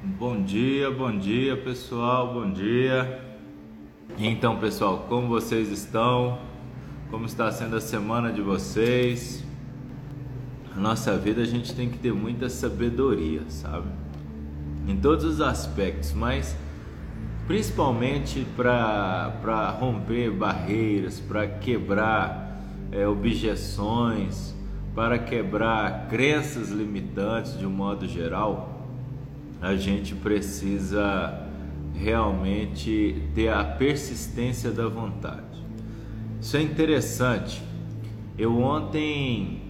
Bom dia, bom dia pessoal, bom dia. Então, pessoal, como vocês estão? Como está sendo a semana de vocês? Na nossa vida a gente tem que ter muita sabedoria, sabe? Em todos os aspectos, mas principalmente para romper barreiras, para quebrar é, objeções, para quebrar crenças limitantes de um modo geral, a gente precisa realmente ter a persistência da vontade. Isso é interessante. Eu ontem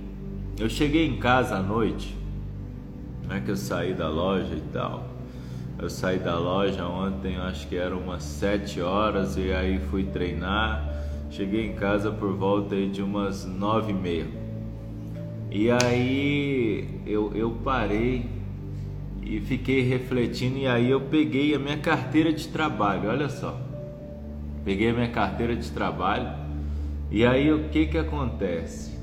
eu cheguei em casa à noite, né, que eu saí da loja e tal. Eu saí da loja ontem, acho que eram umas sete horas e aí fui treinar. Cheguei em casa por volta de umas nove e meia. E aí eu, eu parei e fiquei refletindo e aí eu peguei a minha carteira de trabalho, olha só. Peguei a minha carteira de trabalho e aí o que que acontece?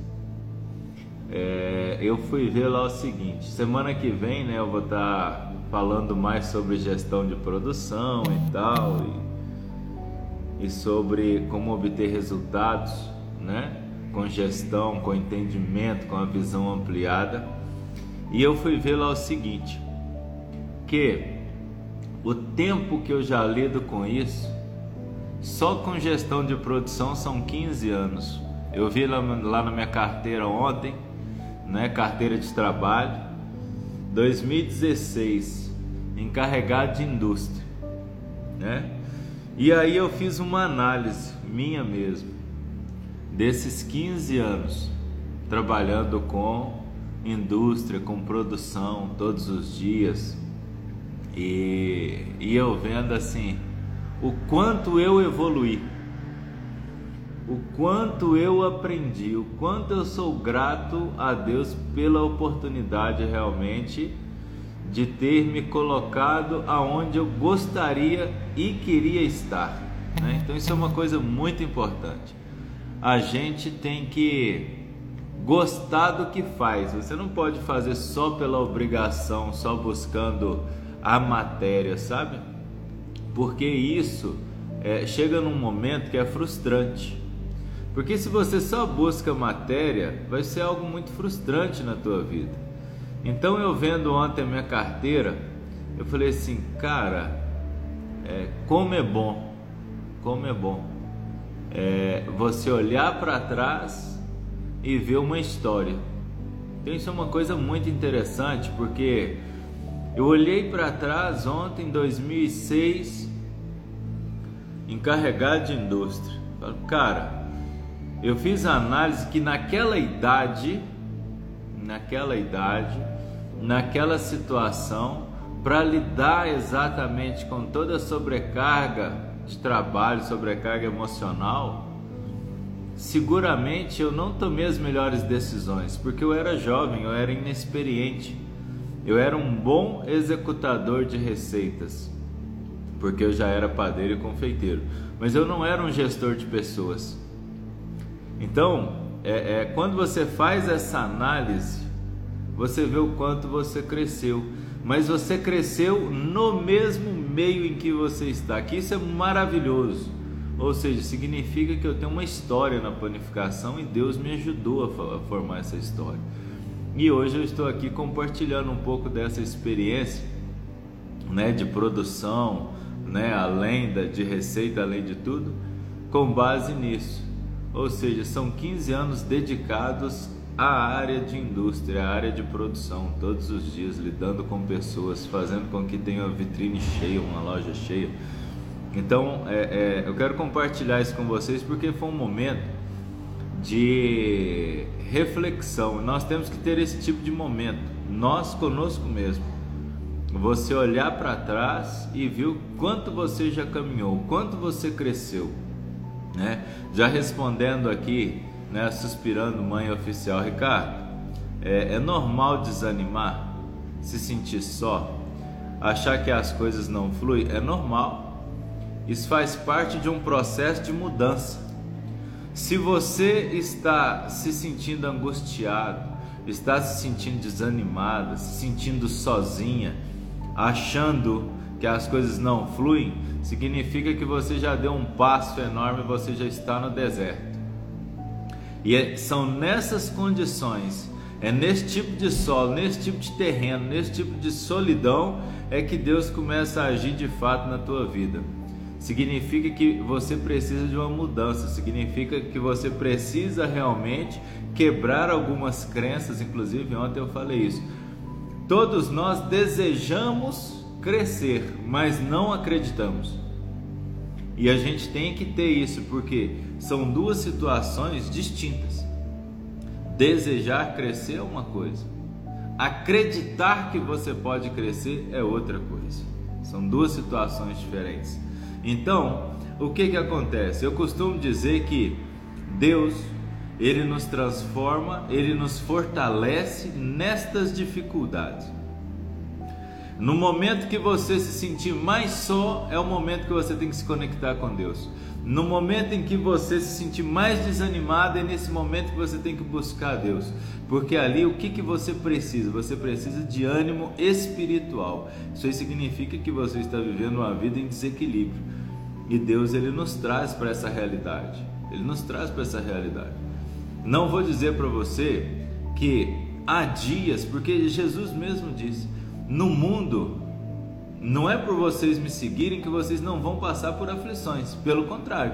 É, eu fui ver lá o seguinte, semana que vem né, eu vou estar tá falando mais sobre gestão de produção e tal e, e sobre como obter resultados, né? Com gestão, com entendimento, com a visão ampliada. E eu fui ver lá o seguinte, que o tempo que eu já lido com isso, só com gestão de produção são 15 anos. Eu vi lá, lá na minha carteira ontem, né, carteira de trabalho, 2016, encarregado de indústria, né? E aí eu fiz uma análise minha mesmo desses 15 anos trabalhando com indústria, com produção todos os dias, e, e eu vendo assim o quanto eu evoluí, o quanto eu aprendi, o quanto eu sou grato a Deus pela oportunidade realmente de ter me colocado aonde eu gostaria e queria estar. Né? Então isso é uma coisa muito importante. A gente tem que gostar do que faz. Você não pode fazer só pela obrigação, só buscando a matéria, sabe? Porque isso é, chega num momento que é frustrante. Porque se você só busca matéria, vai ser algo muito frustrante na tua vida. Então eu vendo ontem a minha carteira, eu falei assim, cara, é, como é bom, como é bom é, você olhar para trás e ver uma história. Então isso é uma coisa muito interessante porque eu olhei para trás ontem, em 2006, encarregado de indústria. Falo, cara, eu fiz a análise que naquela idade, naquela idade, naquela situação, para lidar exatamente com toda a sobrecarga de trabalho, sobrecarga emocional, seguramente eu não tomei as melhores decisões, porque eu era jovem, eu era inexperiente. Eu era um bom executador de receitas, porque eu já era padeiro e confeiteiro, mas eu não era um gestor de pessoas. Então, é, é, quando você faz essa análise, você vê o quanto você cresceu, mas você cresceu no mesmo meio em que você está. Que isso é maravilhoso. Ou seja, significa que eu tenho uma história na panificação e Deus me ajudou a formar essa história. E hoje eu estou aqui compartilhando um pouco dessa experiência, né, de produção, né, além da, de receita, além de tudo, com base nisso. Ou seja, são 15 anos dedicados à área de indústria, à área de produção, todos os dias lidando com pessoas, fazendo com que tenha uma vitrine cheia, uma loja cheia. Então, é, é, eu quero compartilhar isso com vocês porque foi um momento de reflexão. Nós temos que ter esse tipo de momento, nós conosco mesmo. Você olhar para trás e o quanto você já caminhou, quanto você cresceu, né? Já respondendo aqui, né, suspirando mãe oficial Ricardo, é, é normal desanimar, se sentir só, achar que as coisas não fluem, é normal. Isso faz parte de um processo de mudança. Se você está se sentindo angustiado, está se sentindo desanimada, se sentindo sozinha, achando que as coisas não fluem, significa que você já deu um passo enorme, você já está no deserto. E é, são nessas condições, é nesse tipo de solo, nesse tipo de terreno, nesse tipo de solidão, é que Deus começa a agir de fato na tua vida. Significa que você precisa de uma mudança, significa que você precisa realmente quebrar algumas crenças, inclusive ontem eu falei isso. Todos nós desejamos crescer, mas não acreditamos. E a gente tem que ter isso porque são duas situações distintas. Desejar crescer é uma coisa, acreditar que você pode crescer é outra coisa. São duas situações diferentes. Então, o que que acontece? Eu costumo dizer que Deus, ele nos transforma, ele nos fortalece nestas dificuldades. No momento que você se sentir mais só, é o momento que você tem que se conectar com Deus. No momento em que você se sentir mais desanimado, é nesse momento que você tem que buscar Deus. Porque ali o que, que você precisa? Você precisa de ânimo espiritual. Isso aí significa que você está vivendo uma vida em desequilíbrio. E Deus ele nos traz para essa realidade. Ele nos traz para essa realidade. Não vou dizer para você que há dias, porque Jesus mesmo disse: no mundo, não é por vocês me seguirem que vocês não vão passar por aflições, pelo contrário,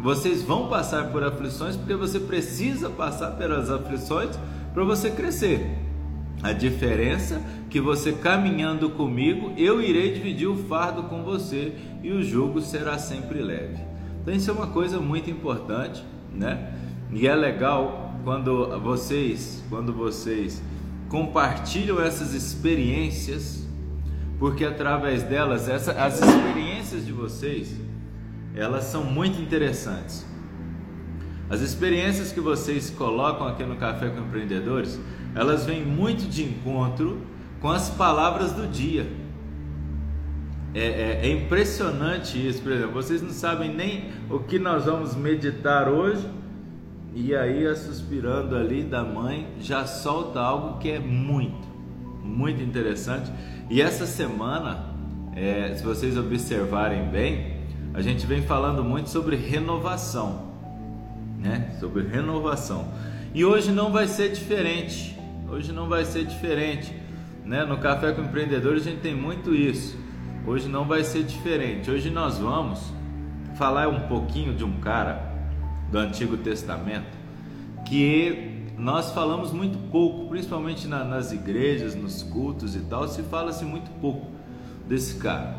vocês vão passar por aflições porque você precisa passar pelas aflições para você crescer. A diferença é que você caminhando comigo, eu irei dividir o fardo com você e o jugo será sempre leve. Então isso é uma coisa muito importante, né? E é legal quando vocês, quando vocês compartilham essas experiências, porque através delas, essa, as experiências de vocês, elas são muito interessantes. As experiências que vocês colocam aqui no Café com Empreendedores, elas vêm muito de encontro com as palavras do dia. É, é, é, impressionante isso, por exemplo, vocês não sabem nem o que nós vamos meditar hoje, e aí, suspirando ali da mãe, já solta algo que é muito, muito interessante. E essa semana, é, se vocês observarem bem, a gente vem falando muito sobre renovação, né? Sobre renovação. E hoje não vai ser diferente. Hoje não vai ser diferente, né? No Café com Empreendedores a gente tem muito isso. Hoje não vai ser diferente. Hoje nós vamos falar um pouquinho de um cara do Antigo Testamento que nós falamos muito pouco, principalmente na, nas igrejas, nos cultos e tal, se fala-se muito pouco desse cara.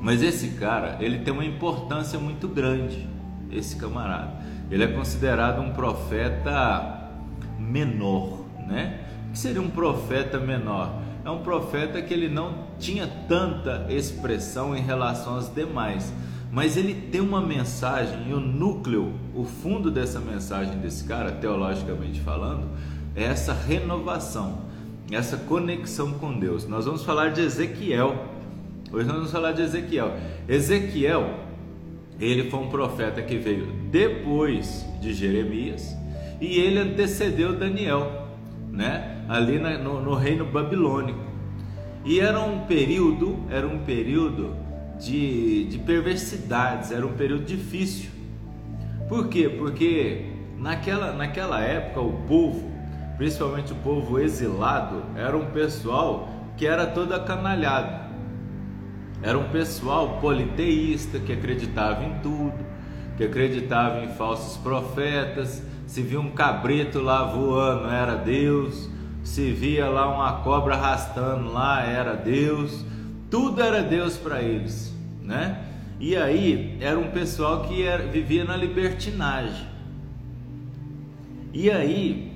Mas esse cara, ele tem uma importância muito grande, esse camarada. Ele é considerado um profeta menor, né? O que seria um profeta menor? É um profeta que ele não tinha tanta expressão em relação aos demais mas ele tem uma mensagem e o núcleo, o fundo dessa mensagem desse cara, teologicamente falando, é essa renovação, essa conexão com Deus. Nós vamos falar de Ezequiel. Hoje nós vamos falar de Ezequiel. Ezequiel, ele foi um profeta que veio depois de Jeremias e ele antecedeu Daniel, né? Ali no, no reino babilônico. E era um período, era um período de, de perversidades, era um período difícil. Por quê? Porque naquela, naquela época o povo, principalmente o povo exilado, era um pessoal que era todo acanalhado. Era um pessoal politeísta que acreditava em tudo, que acreditava em falsos profetas. Se via um cabrito lá voando, era Deus. Se via lá uma cobra arrastando lá, era Deus. Tudo era Deus para eles, né? E aí era um pessoal que era, vivia na libertinagem. E aí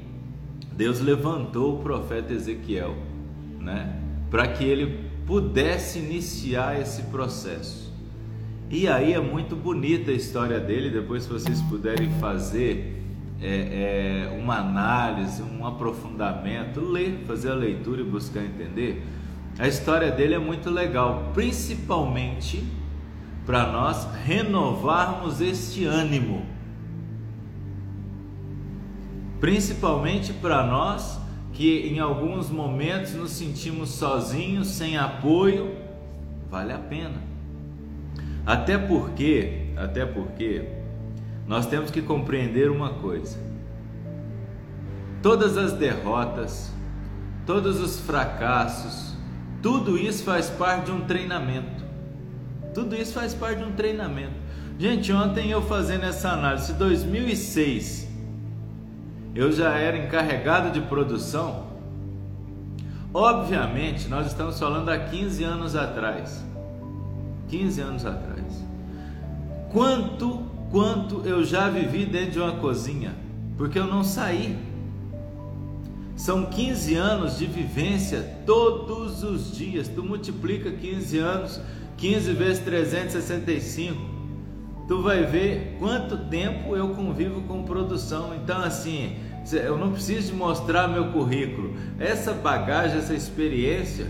Deus levantou o profeta Ezequiel, né? Para que ele pudesse iniciar esse processo. E aí é muito bonita a história dele. Depois, se vocês puderem fazer é, é, uma análise, um aprofundamento, ler, fazer a leitura e buscar entender a história dele é muito legal, principalmente para nós renovarmos este ânimo. Principalmente para nós que em alguns momentos nos sentimos sozinhos, sem apoio, vale a pena. Até porque, até porque nós temos que compreender uma coisa. Todas as derrotas, todos os fracassos, tudo isso faz parte de um treinamento. Tudo isso faz parte de um treinamento. Gente, ontem eu fazendo essa análise, 2006, eu já era encarregado de produção. Obviamente, nós estamos falando há 15 anos atrás. 15 anos atrás. Quanto, quanto eu já vivi dentro de uma cozinha, porque eu não saí. São 15 anos de vivência todos os dias. Tu multiplica 15 anos, 15 vezes 365 tu vai ver quanto tempo eu convivo com produção. Então, assim, eu não preciso mostrar meu currículo. Essa bagagem, essa experiência,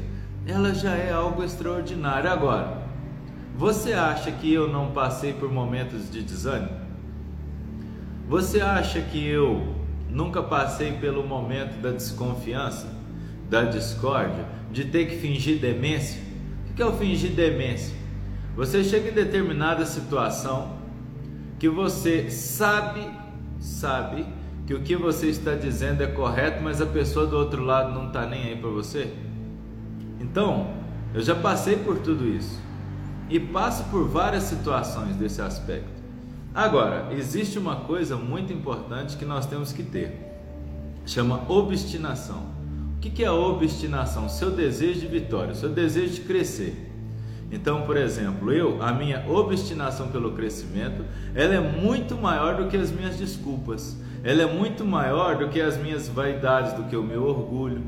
ela já é algo extraordinário. Agora, você acha que eu não passei por momentos de desânimo? Você acha que eu nunca passei pelo momento da desconfiança, da discórdia, de ter que fingir demência? O que é o fingir demência? Você chega em determinada situação que você sabe, sabe que o que você está dizendo é correto, mas a pessoa do outro lado não está nem aí para você. Então, eu já passei por tudo isso e passo por várias situações desse aspecto. Agora, existe uma coisa muito importante que nós temos que ter, chama obstinação. O que é a obstinação? Seu desejo de vitória, seu desejo de crescer. Então, por exemplo, eu, a minha obstinação pelo crescimento, ela é muito maior do que as minhas desculpas. Ela é muito maior do que as minhas vaidades, do que o meu orgulho.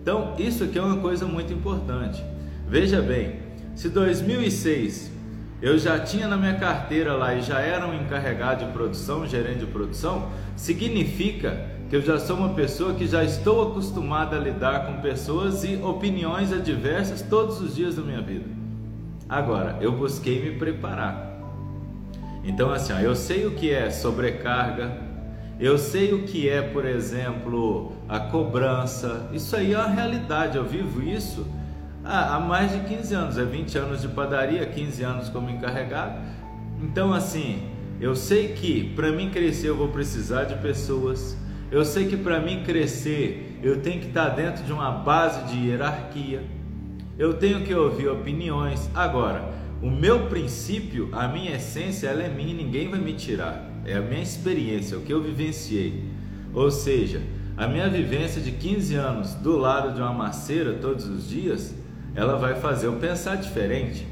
Então, isso aqui é uma coisa muito importante. Veja bem, se 2006 eu já tinha na minha carteira lá e já era um encarregado de produção, gerente de produção, significa que eu já sou uma pessoa que já estou acostumada a lidar com pessoas e opiniões adversas todos os dias da minha vida. Agora, eu busquei me preparar. Então, assim, ó, eu sei o que é sobrecarga, eu sei o que é, por exemplo, a cobrança. Isso aí é uma realidade, eu vivo isso há, mais de 15 anos. É 20 anos de padaria, 15 anos como encarregado. Então, assim, eu sei que para mim crescer eu vou precisar de pessoas. Eu sei que para mim crescer eu tenho que estar dentro de uma base de hierarquia eu tenho que ouvir opiniões. Agora, o meu princípio, a minha essência, ela é minha, ninguém vai me tirar. É a minha experiência, é o que eu vivenciei. Ou seja, a minha vivência de 15 anos do lado de uma maceira todos os dias, ela vai fazer eu pensar diferente.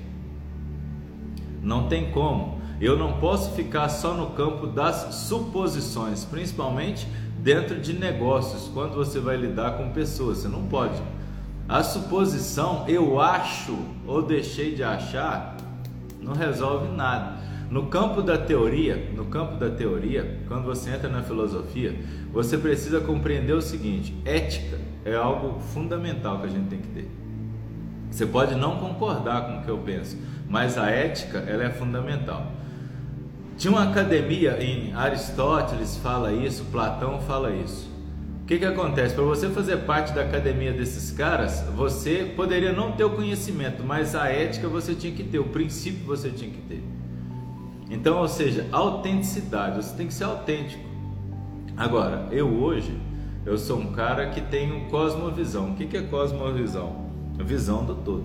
Não tem como. Eu não posso ficar só no campo das suposições, principalmente dentro de negócios, quando você vai lidar com pessoas. Você não pode a suposição eu acho ou deixei de achar não resolve nada. No campo da teoria, no campo da teoria, quando você entra na filosofia, você precisa compreender o seguinte: ética é algo fundamental que a gente tem que ter. Você pode não concordar com o que eu penso, mas a ética ela é fundamental. Tinha uma academia em Aristóteles fala isso, Platão fala isso. O que, que acontece? Para você fazer parte da academia desses caras, você poderia não ter o conhecimento, mas a ética você tinha que ter, o princípio você tinha que ter. Então, ou seja, autenticidade, você tem que ser autêntico. Agora, eu hoje, eu sou um cara que tem um cosmovisão. O que, que é cosmovisão? Visão do todo.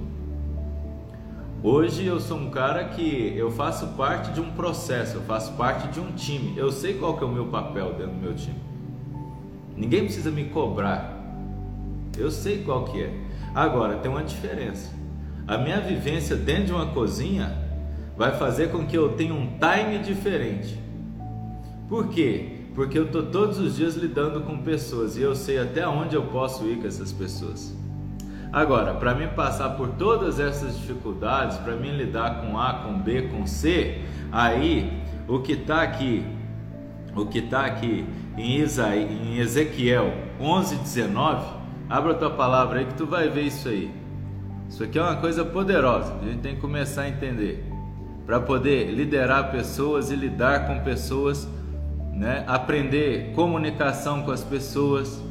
Hoje eu sou um cara que eu faço parte de um processo, eu faço parte de um time. Eu sei qual que é o meu papel dentro do meu time. Ninguém precisa me cobrar. Eu sei qual que é. Agora tem uma diferença. A minha vivência dentro de uma cozinha vai fazer com que eu tenha um time diferente. Por quê? Porque eu estou todos os dias lidando com pessoas e eu sei até onde eu posso ir com essas pessoas. Agora, para mim passar por todas essas dificuldades, para mim lidar com A, com B, com C, aí o que está aqui, o que está aqui em, Isaí, em Ezequiel 11, 19, abra a tua palavra aí que tu vai ver isso aí. Isso aqui é uma coisa poderosa, a gente tem que começar a entender. Para poder liderar pessoas e lidar com pessoas, né? aprender comunicação com as pessoas.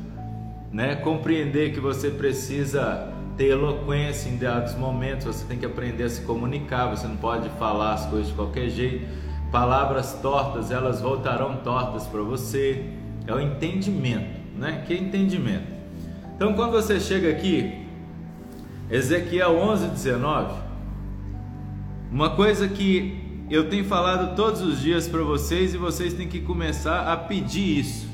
né? Compreender que você precisa ter eloquência em dados momentos, você tem que aprender a se comunicar, você não pode falar as coisas de qualquer jeito. Palavras tortas, elas voltarão tortas para você. É o entendimento, né? Que é entendimento. Então, quando você chega aqui, Ezequiel 11, 19, uma coisa que eu tenho falado todos os dias para vocês e vocês têm que começar a pedir isso.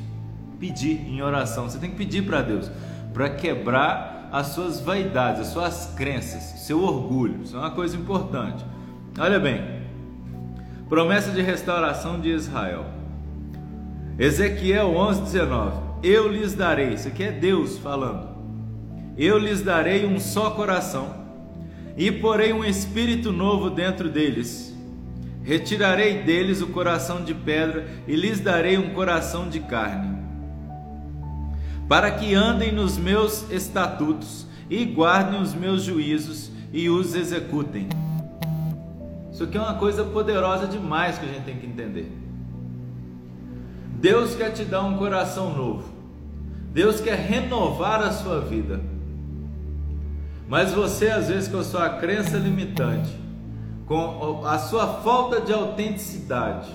Pedir em oração. Você tem que pedir para Deus para quebrar as suas vaidades, as suas crenças, seu orgulho. Isso é uma coisa importante. Olha bem, promessa de restauração de Israel. Ezequiel 11, 19. Eu lhes darei, isso aqui é Deus falando. Eu lhes darei um só coração e porei um espírito novo dentro deles. Retirarei deles o coração de pedra e lhes darei um coração de carne, para que andem nos meus estatutos e guardem os meus juízos e os executem. Isso aqui é uma coisa poderosa demais que a gente tem que entender. Deus quer te dar um coração novo. Deus quer renovar a sua vida. Mas você, às vezes, com a sua crença limitante, com a sua falta de autenticidade.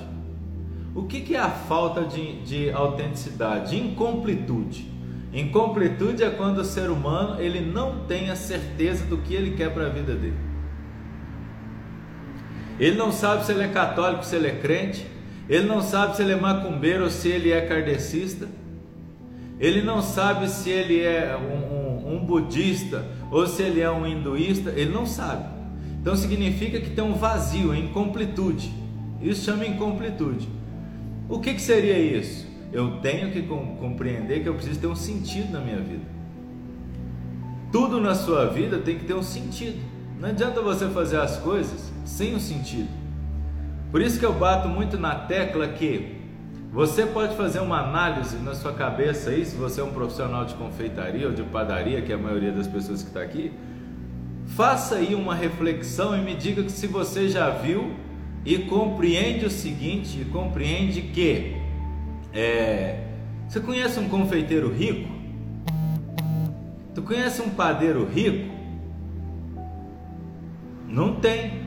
O que, que é a falta de, de autenticidade? Incompletude. Incompletude é quando o ser humano ele não tem a certeza do que ele quer para a vida dele. Ele não sabe se ele é católico, se ele é crente. Ele não sabe se ele é macumbeiro ou se ele é kardecista. Ele não sabe se ele é um, um, um budista ou se ele é um hinduísta, ele não sabe. Então significa que tem um vazio, incompletude. Isso chama incompletude. O que, que seria isso? Eu tenho que compreender que eu preciso ter um sentido na minha vida. Tudo na sua vida tem que ter um sentido. Não adianta você fazer as coisas sem um sentido. Por isso que eu bato muito na tecla que você pode fazer uma análise na sua cabeça aí, se você é um profissional de confeitaria ou de padaria, que é a maioria das pessoas que está aqui. Faça aí uma reflexão e me diga se você já viu e compreende o seguinte, e compreende que é, você conhece um confeiteiro rico? Tu conhece um padeiro rico? Não tem.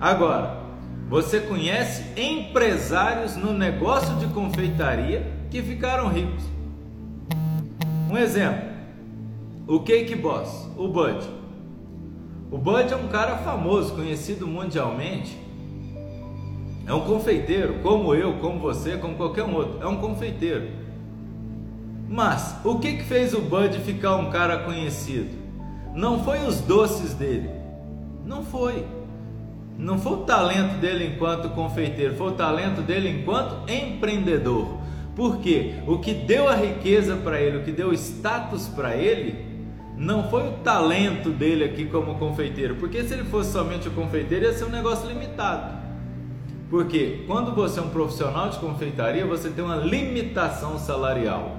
Agora, você conhece empresários no negócio de confeitaria que ficaram ricos. Um exemplo: o Cake Boss, o Bud. O Bud é um cara famoso, conhecido mundialmente. É um confeiteiro, como eu, como você, como qualquer um outro. É um confeiteiro. Mas o que, que fez o Bud ficar um cara conhecido? Não foi os doces dele. Não foi. Não foi o talento dele enquanto confeiteiro, foi o talento dele enquanto empreendedor. Porque o que deu a riqueza para ele, o que deu status para ele, não foi o talento dele aqui como confeiteiro. Porque se ele fosse somente o confeiteiro, ia ser um negócio limitado. Porque quando você é um profissional de confeitaria, você tem uma limitação salarial.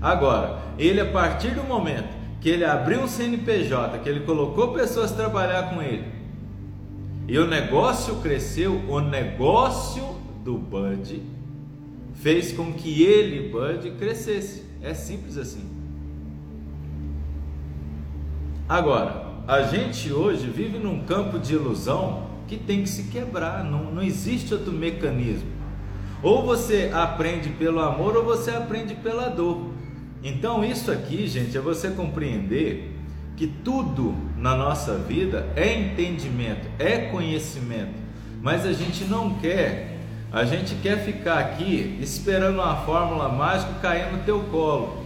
Agora, ele a partir do momento que ele abriu um CNPJ, que ele colocou pessoas trabalhar com ele, e o negócio cresceu, o negócio do Bud fez com que ele, Bud, crescesse. É simples assim. Agora, a gente hoje vive num campo de ilusão que tem que se quebrar, não, não existe outro mecanismo. Ou você aprende pelo amor ou você aprende pela dor. Então, isso aqui, gente, é você compreender que tudo na nossa vida é entendimento, é conhecimento, mas a gente não quer, a gente quer ficar aqui esperando uma fórmula mágica cair no teu colo.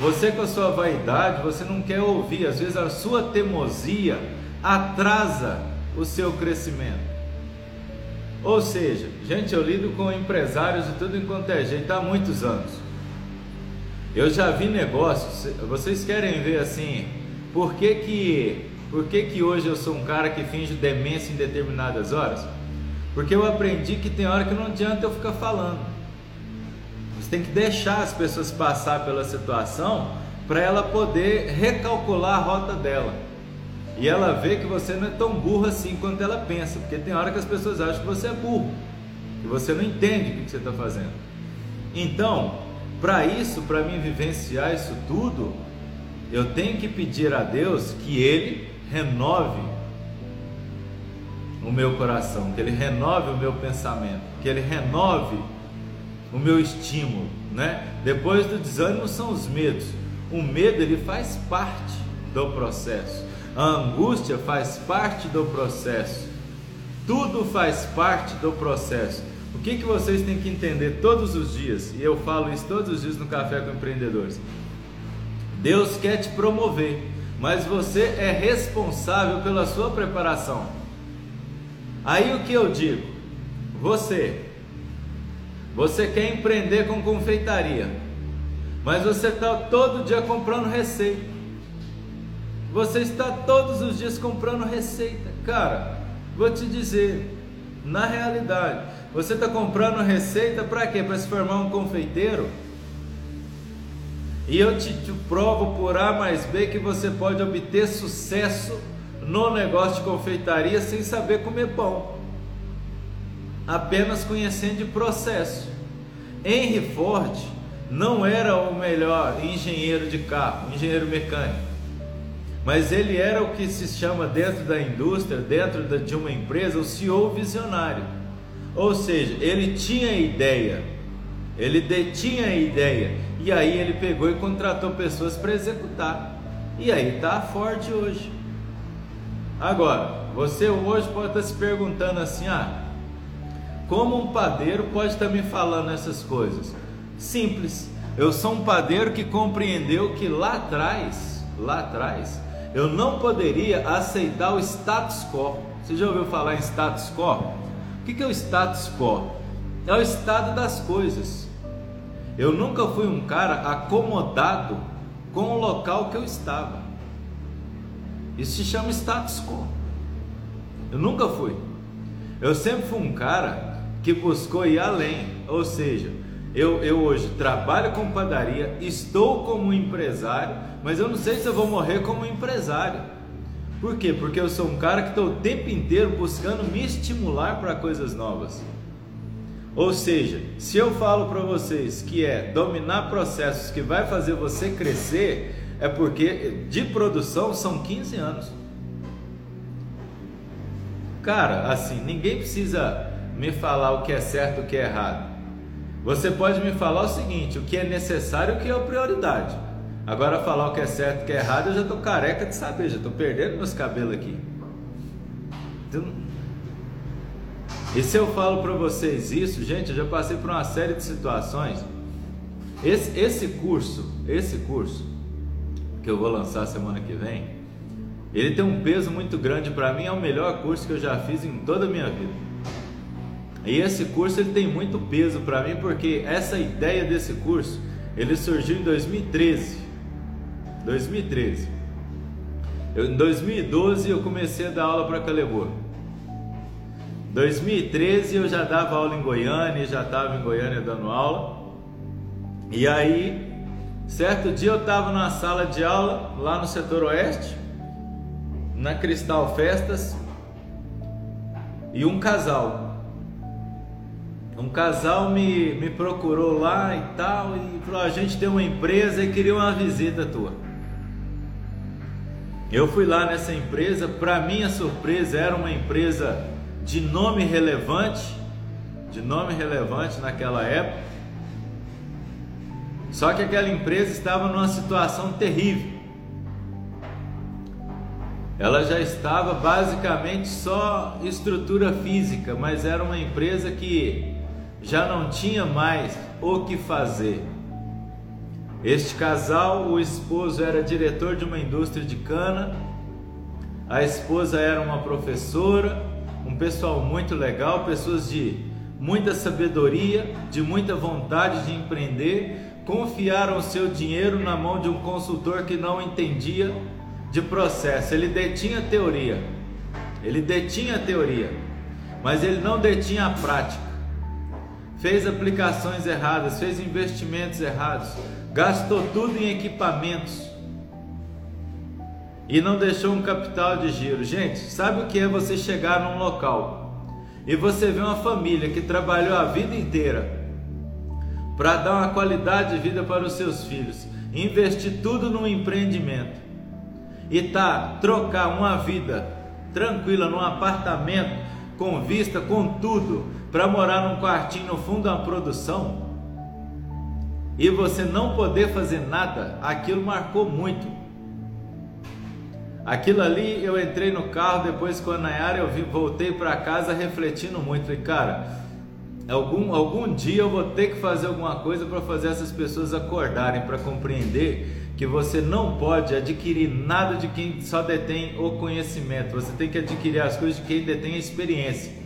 Você com a sua vaidade, você não quer ouvir, às vezes a sua teimosia atrasa o seu crescimento. Ou seja, gente, eu lido com empresários e tudo enquanto é jeito há muitos anos. Eu já vi negócios, vocês querem ver assim, por que que, por que que hoje eu sou um cara que finge demência em determinadas horas? Porque eu aprendi que tem hora que não adianta eu ficar falando. Você tem que deixar as pessoas passar pela situação para ela poder recalcular a rota dela. E ela vê que você não é tão burro assim quanto ela pensa, porque tem hora que as pessoas acham que você é burro, que você não entende o que você está fazendo. Então, Para isso, para mim vivenciar isso tudo, eu tenho que pedir a Deus que Ele renove o meu coração, que Ele renove o meu pensamento, que Ele renove o meu estímulo, né? Depois do desânimo são os medos. O medo ele faz parte do processo. A angústia faz parte do processo. Tudo faz parte do processo. O que, que vocês têm que entender todos os dias, e eu falo isso todos os dias no Café com Empreendedores: Deus quer te promover, mas você é responsável pela sua preparação. Aí o que eu digo? Você, você quer empreender com confeitaria, mas você está todo dia comprando receita. Você está todos os dias comprando receita. Cara, vou te dizer, na realidade, você está comprando receita para quê? Para se formar um confeiteiro? E eu te, te, provo por A mais B que você pode obter sucesso no negócio de confeitaria sem saber comer pão, apenas conhecendo o processo. Henry Ford não era o melhor engenheiro de carro, engenheiro mecânico, mas ele era o que se chama dentro da indústria, dentro de uma empresa, o CEO visionário. Ou seja, ele tinha ideia, ele detinha a ideia, e aí ele pegou e contratou pessoas para executar. E aí está Ford hoje. Agora, você hoje pode estar se perguntando assim: ah, como um padeiro pode estar me falando essas coisas? Simples. Eu sou um padeiro que compreendeu que lá atrás, lá atrás, eu não poderia aceitar o status quo. Você já ouviu falar em status quo? O que é o status quo? É o estado das coisas. Eu nunca fui um cara acomodado com o local que eu estava. Isso se chama status quo. Eu nunca fui. Eu sempre fui um cara que buscou ir além. Ou seja, eu, eu hoje trabalho com padaria, estou como empresário, mas eu não sei se eu vou morrer como empresário. Por quê? Porque eu sou um cara que estou o tempo inteiro buscando me estimular para coisas novas. Ou seja, se eu falo para vocês que é dominar processos que vai fazer você crescer, é porque de produção são 15 anos. Cara, assim, ninguém precisa me falar o que é certo e o que é errado. Você pode me falar o seguinte: o que é necessário e o que é prioridade. Agora falar o que é certo e o que é errado, eu já estou careca de saber, já estou perdendo meus cabelos aqui. Então, e se eu falo para vocês isso, gente, eu já passei por uma série de situações. Esse, esse curso, esse curso que eu vou lançar semana que vem, ele tem um peso muito grande para mim, é o melhor curso que eu já fiz em toda a minha vida. E esse curso ele tem muito peso para mim porque essa ideia desse curso, ele surgiu em 2013. 2013. Eu, em 2012 eu comecei a dar aula para Calebor. 2013 eu já dava aula em Goiânia, já estava em Goiânia dando aula. E aí, certo dia eu estava na sala de aula lá no setor oeste, na Cristal Festas, e um casal. Um casal me, me procurou lá e tal, e falou: a gente tem uma empresa e queria uma visita tua. Eu fui lá nessa empresa, para minha surpresa, era uma empresa de nome relevante, de nome relevante naquela época. Só que aquela empresa estava numa situação terrível. Ela já estava basicamente só estrutura física, mas era uma empresa que já não tinha mais o que fazer. Este casal, o esposo era diretor de uma indústria de cana, a esposa era uma professora, um pessoal muito legal, pessoas de muita sabedoria, de muita vontade de empreender, confiaram o seu dinheiro na mão de um consultor que não entendia de processo. Ele detinha teoria, ele detinha teoria, mas ele não detinha a prática. Fez aplicações erradas, fez investimentos errados, gastou tudo em equipamentos e não deixou um capital de giro. Gente, sabe o que é você chegar num local e você vê uma família que trabalhou a vida inteira para dar uma qualidade de vida para os seus filhos, investir tudo no empreendimento e tá trocar uma vida tranquila num apartamento com vista, com tudo, para morar num quartinho no fundo da produção e você não poder fazer nada, aquilo marcou muito. Aquilo ali eu entrei no carro depois com a Nayara, eu voltei para casa refletindo muito. Falei, cara, algum, algum dia eu vou ter que fazer alguma coisa para fazer essas pessoas acordarem, para compreender que você não pode adquirir nada de quem só detém o conhecimento, você tem que adquirir as coisas de quem detém a experiência.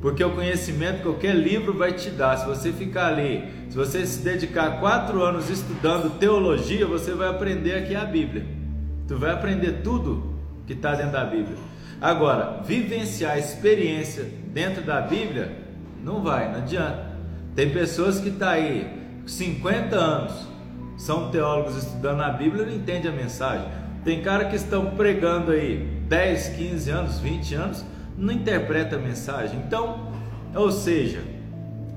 Porque o conhecimento qualquer livro vai te dar. Se você ficar ali, se você se dedicar quatro anos estudando teologia, você vai aprender aqui a Bíblia. Tu vai aprender tudo que está dentro da Bíblia. Agora, vivenciar a experiência dentro da Bíblia, não vai, não adianta. Tem pessoas que estão tá aí 50 anos, são teólogos estudando a Bíblia e não entendem a mensagem. Tem cara que estão pregando aí 10, 15 anos, 20 anos, não interpreta a mensagem. Então, ou seja,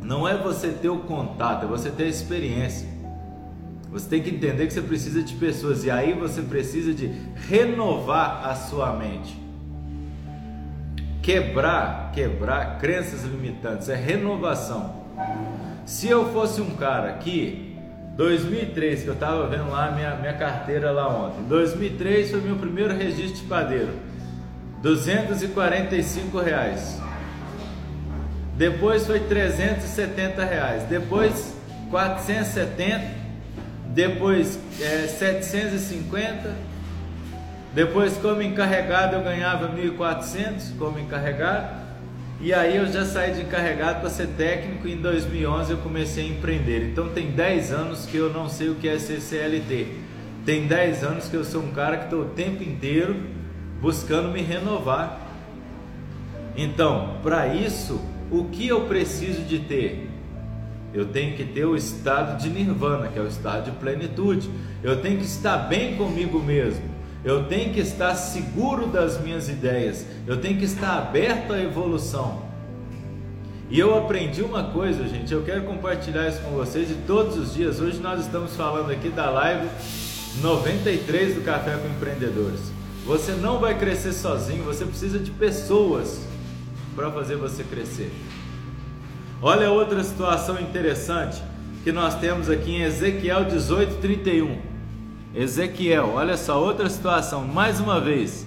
não é você ter o contato, é você ter a experiência. Você tem que entender que você precisa de pessoas e aí você precisa de renovar a sua mente. Quebrar, quebrar crenças limitantes é renovação. Se eu fosse um cara que 2003 que eu estava vendo lá minha minha carteira lá ontem. 2003 foi meu primeiro registro de padeiro. 245 reais. Depois foi 370 reais. Depois 470. Depois é, 750. Depois como encarregado eu ganhava 1.400 como encarregado. E aí eu já saí de encarregado para ser técnico e em 2011 eu comecei a empreender. Então tem 10 anos que eu não sei o que é ser CLT. Tem 10 anos que eu sou um cara que estou o tempo inteiro buscando me renovar. Então, para isso, o que eu preciso de ter? Eu tenho que ter o estado de nirvana, que é o estado de plenitude. Eu tenho que estar bem comigo mesmo. Eu tenho que estar seguro das minhas ideias. Eu tenho que estar aberto à evolução. E eu aprendi uma coisa, gente. Eu quero compartilhar isso com vocês de todos os dias. Hoje nós estamos falando aqui da live 93 do Café com Empreendedores. Você não vai crescer sozinho, você precisa de pessoas para fazer você crescer. Olha outra situação interessante que nós temos aqui em Ezequiel 18:31. Ezequiel, olha só outra situação, mais uma vez.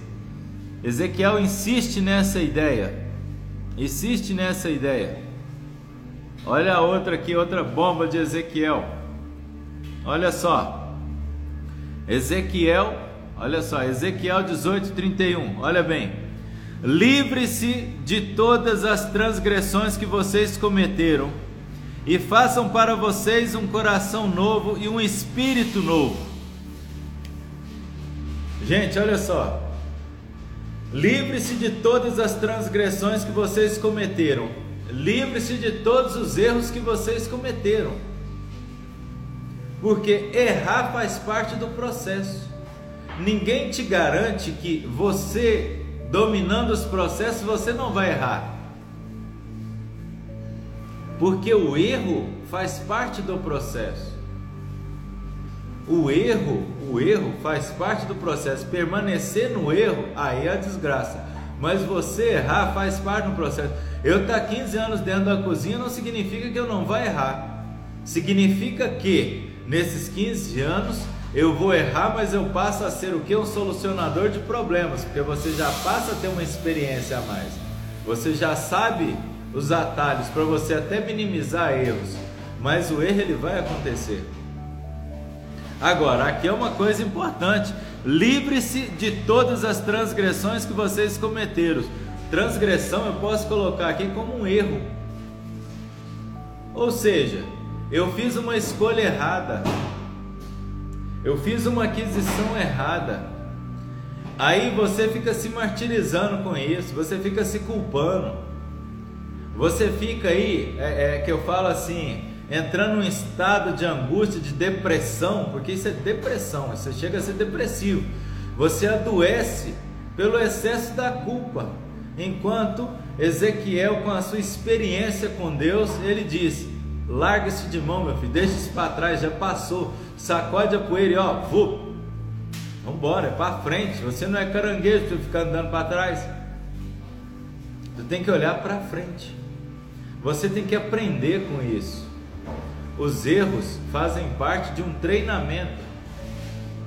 Ezequiel insiste nessa ideia. Insiste nessa ideia. Olha a outra aqui, outra bomba de Ezequiel. Olha só. Ezequiel Olha só, Ezequiel 18, 31. Olha bem. Livre-se de todas as transgressões que vocês cometeram, e façam para vocês um coração novo e um espírito novo. Gente, olha só. Livre-se de todas as transgressões que vocês cometeram. Livre-se de todos os erros que vocês cometeram. Porque errar faz parte do processo. Ninguém te garante que você, dominando os processos, você não vai errar. Porque o erro faz parte do processo. O erro, o erro faz parte do processo. Permanecer no erro, aí é a desgraça. Mas você errar faz parte do processo. Eu estar tá 15 anos dentro da cozinha não significa que eu não vou errar. Significa que nesses 15 anos eu vou errar, mas eu passo a ser o que? Um solucionador de problemas, porque você já passa a ter uma experiência a mais. Você já sabe os atalhos para você até minimizar erros, mas o erro ele vai acontecer. Agora, aqui é uma coisa importante: livre-se de todas as transgressões que vocês cometeram. Transgressão eu posso colocar aqui como um erro. Ou seja, eu fiz uma escolha errada, eu fiz uma aquisição errada. Aí você fica se martirizando com isso, você fica se culpando. Você fica aí, é, é, que eu falo assim, entrando num estado de angústia, de depressão, porque isso é depressão, você chega a ser depressivo. Você adoece pelo excesso da culpa. Enquanto Ezequiel, com a sua experiência com Deus, ele diz: Larga isso de mão, meu filho. Deixa isso para trás, já passou. Sacode a poeira e ó, vou. Vambora, é para frente. Você não é caranguejo para ficar andando para trás. Tu tem que olhar para frente. Você tem que aprender com isso. Os erros fazem parte de um treinamento.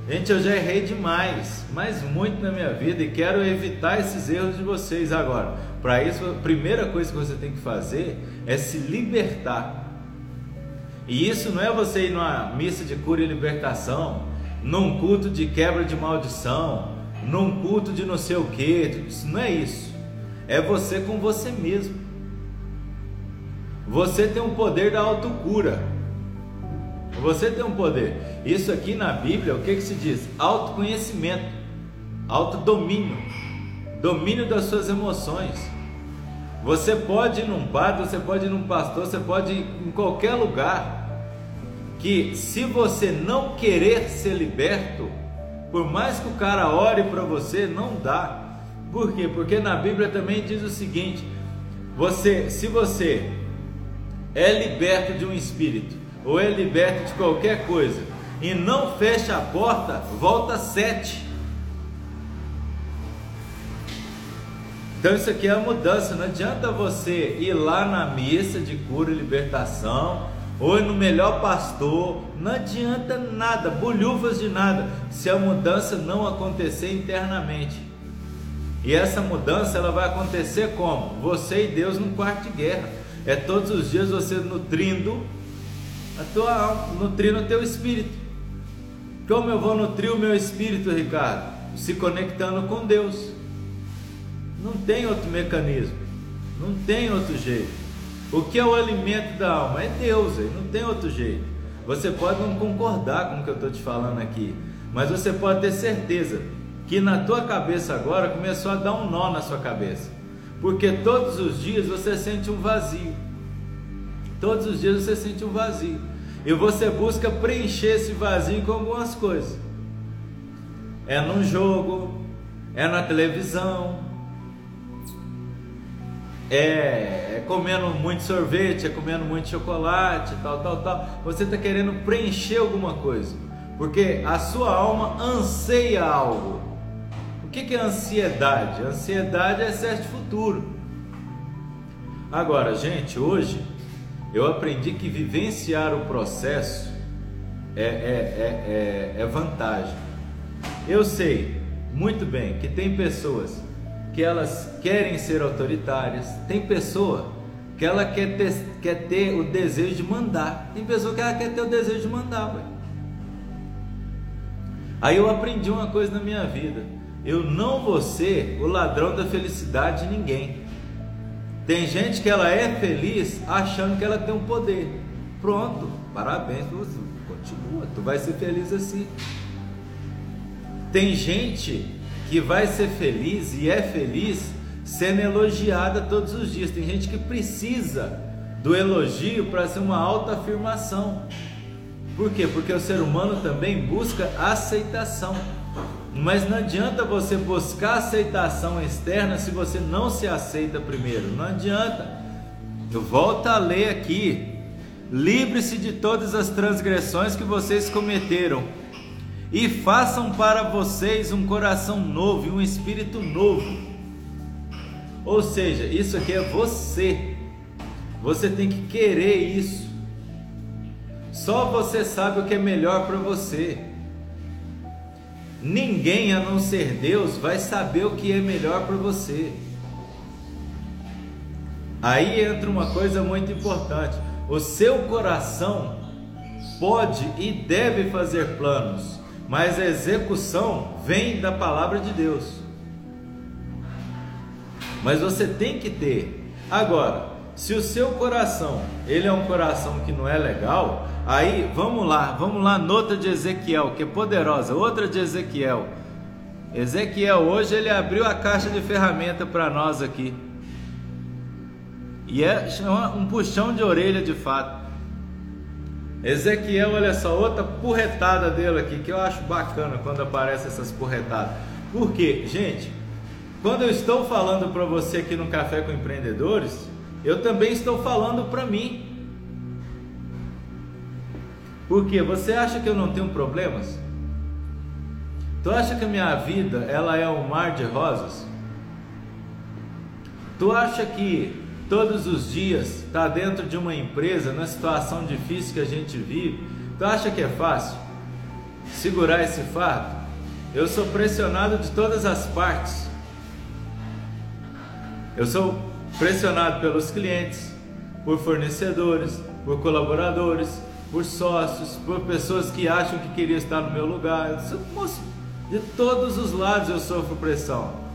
Gente, eu já errei demais, mas muito na minha vida e quero evitar esses erros de vocês agora. Para isso, a primeira coisa que você tem que fazer é se libertar. E isso não é você ir numa missa de cura e libertação, num culto de quebra de maldição, num culto de não sei o que. Isso não é isso. É você com você mesmo. Você tem um poder da autocura. Você tem um poder. Isso aqui na Bíblia, o que, que se diz? Autoconhecimento, autodomínio, domínio das suas emoções. Você pode ir num padre, você pode ir num pastor, você pode ir em qualquer lugar. Que se você não querer ser liberto, por mais que o cara ore para você, não dá. Por quê? Porque na Bíblia também diz o seguinte: você, se você é liberto de um espírito ou é liberto de qualquer coisa e não fecha a porta, volta sete. Então isso aqui é a mudança. Não adianta você ir lá na missa de cura e libertação, ou no melhor pastor, não adianta nada, bolhufas de nada, se a mudança não acontecer internamente. E essa mudança ela vai acontecer como? Você e Deus num quarto de guerra. É todos os dias você nutrindo a tua alma, nutrindo o teu espírito. Como eu vou nutrir o meu espírito, Ricardo? Se conectando com Deus. Não tem outro mecanismo, não tem outro jeito. O que é o alimento da alma? É Deus, aí não tem outro jeito. Você pode não concordar com o que eu estou te falando aqui, mas você pode ter certeza que na tua cabeça agora começou a dar um nó na sua cabeça, porque todos os dias você sente um vazio. Todos os dias você sente um vazio. E você busca preencher esse vazio com algumas coisas. É num jogo, é na televisão, é, é, comendo muito sorvete, é comendo muito chocolate, tal, tal, tal. Você está querendo preencher alguma coisa, porque a sua alma anseia algo. O que, que é ansiedade? Ansiedade é excesso de futuro. Agora, gente, hoje eu aprendi que vivenciar o processo é, é, é, é, é vantagem. Eu sei muito bem que tem pessoas que elas querem ser autoritárias, tem pessoa que ela quer ter, quer ter o desejo de mandar, tem pessoa que ela quer ter o desejo de mandar. Ué. Aí eu aprendi uma coisa na minha vida: eu não vou ser o ladrão da felicidade de ninguém. Tem gente que ela é feliz achando que ela tem um poder. Pronto, parabéns, continua, tu vai ser feliz assim. Tem gente que vai ser feliz e é feliz sendo elogiada todos os dias. Tem gente que precisa do elogio para ser uma autoafirmação. Por quê? Porque o ser humano também busca aceitação. Mas não adianta você buscar aceitação externa se você não se aceita primeiro. Não adianta. Eu volto a ler aqui. Livre-se de todas as transgressões que vocês cometeram e façam para vocês um coração novo e um espírito novo. Ou seja, isso aqui é você. Você tem que querer isso. Só você sabe o que é melhor para você. Ninguém a não ser Deus vai saber o que é melhor para você. Aí entra uma coisa muito importante: o seu coração pode e deve fazer planos, mas a execução vem da palavra de Deus. Mas você tem que ter. Agora, se o seu coração, ele é um coração que não é legal, aí vamos lá, vamos lá noutra de Ezequiel, que é poderosa, outra de Ezequiel. Ezequiel hoje ele abriu a caixa de ferramenta para nós aqui. E é um puxão de orelha de fato. Ezequiel, olha só, outra porretada dele aqui, que eu acho bacana quando aparecem essas porretadas. Por quê? Gente, quando eu estou falando para você aqui no Café com Empreendedores, eu também estou falando para mim. Por quê? Você acha que eu não tenho problemas? Tu acha que a minha vida ela é um mar de rosas? Tu acha que todos os dias está dentro de uma empresa, na situação difícil que a gente vive, tu acha que é fácil segurar esse fardo? Eu sou pressionado de todas as partes. Eu sou pressionado pelos clientes, por fornecedores, por colaboradores, por sócios, por pessoas que acham que queriam estar no meu lugar. De todos os lados eu sofro pressão.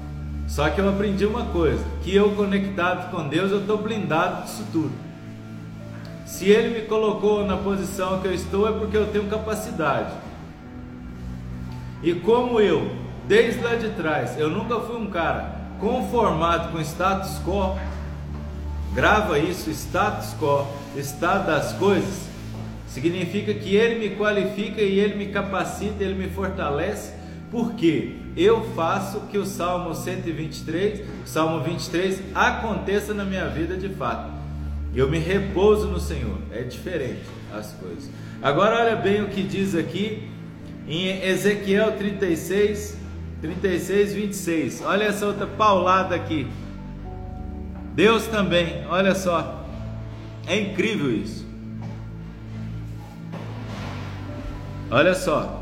Só que eu aprendi uma coisa: que eu conectado com Deus, eu estou blindado disso tudo. Se Ele me colocou na posição que eu estou, é porque eu tenho capacidade. E como eu, desde lá de trás, eu nunca fui um cara conformado com status quo, grava isso, status quo, estado das coisas, significa que Ele me qualifica e Ele me capacita, Ele me fortalece, porque eu faço que o Salmo 123, Salmo 23 aconteça na minha vida de fato. Eu me repouso no Senhor. É diferente as coisas. Agora olha bem o que diz aqui em Ezequiel 36, 36, 26. Olha essa outra paulada aqui. Deus também, olha só. É incrível isso. Olha só.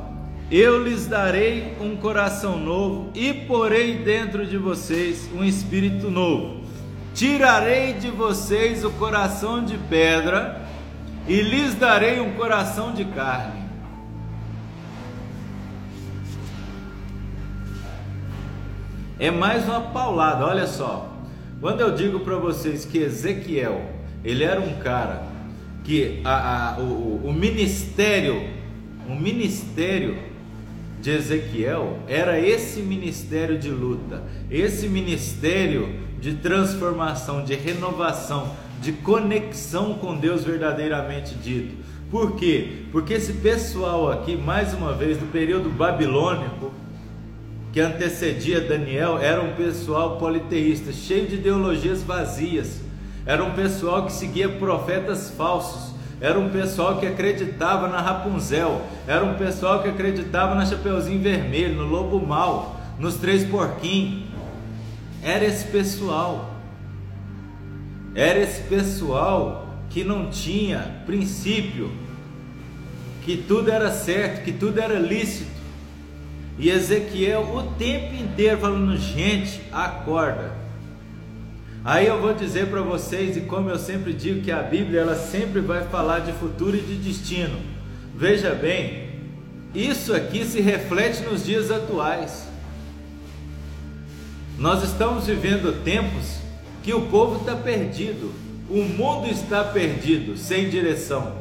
Eu lhes darei um coração novo e porei dentro de vocês um espírito novo. Tirarei de vocês o coração de pedra e lhes darei um coração de carne. É mais uma paulada, olha só. Quando eu digo para vocês que Ezequiel, ele era um cara que a, a, o, o ministério, o ministério de Ezequiel era esse ministério de luta, esse ministério de transformação, de renovação, de conexão com Deus verdadeiramente dito. Por quê? Porque esse pessoal aqui, mais uma vez, do período babilônico, que antecedia Daniel, era um pessoal politeísta, cheio de ideologias vazias, era um pessoal que seguia profetas falsos era um pessoal que acreditava na Rapunzel, era um pessoal que acreditava na Chapeuzinho Vermelho, no Lobo Mal, nos Três Porquinhos. Era esse pessoal. Era esse pessoal que não tinha princípio, que tudo era certo, que tudo era lícito. E Ezequiel o tempo inteiro falando: gente, acorda. Aí eu vou dizer para vocês, e como eu sempre digo, que a Bíblia ela sempre vai falar de futuro e de destino. Veja bem, isso aqui se reflete nos dias atuais. Nós estamos vivendo tempos que o povo está perdido, o mundo está perdido, sem direção.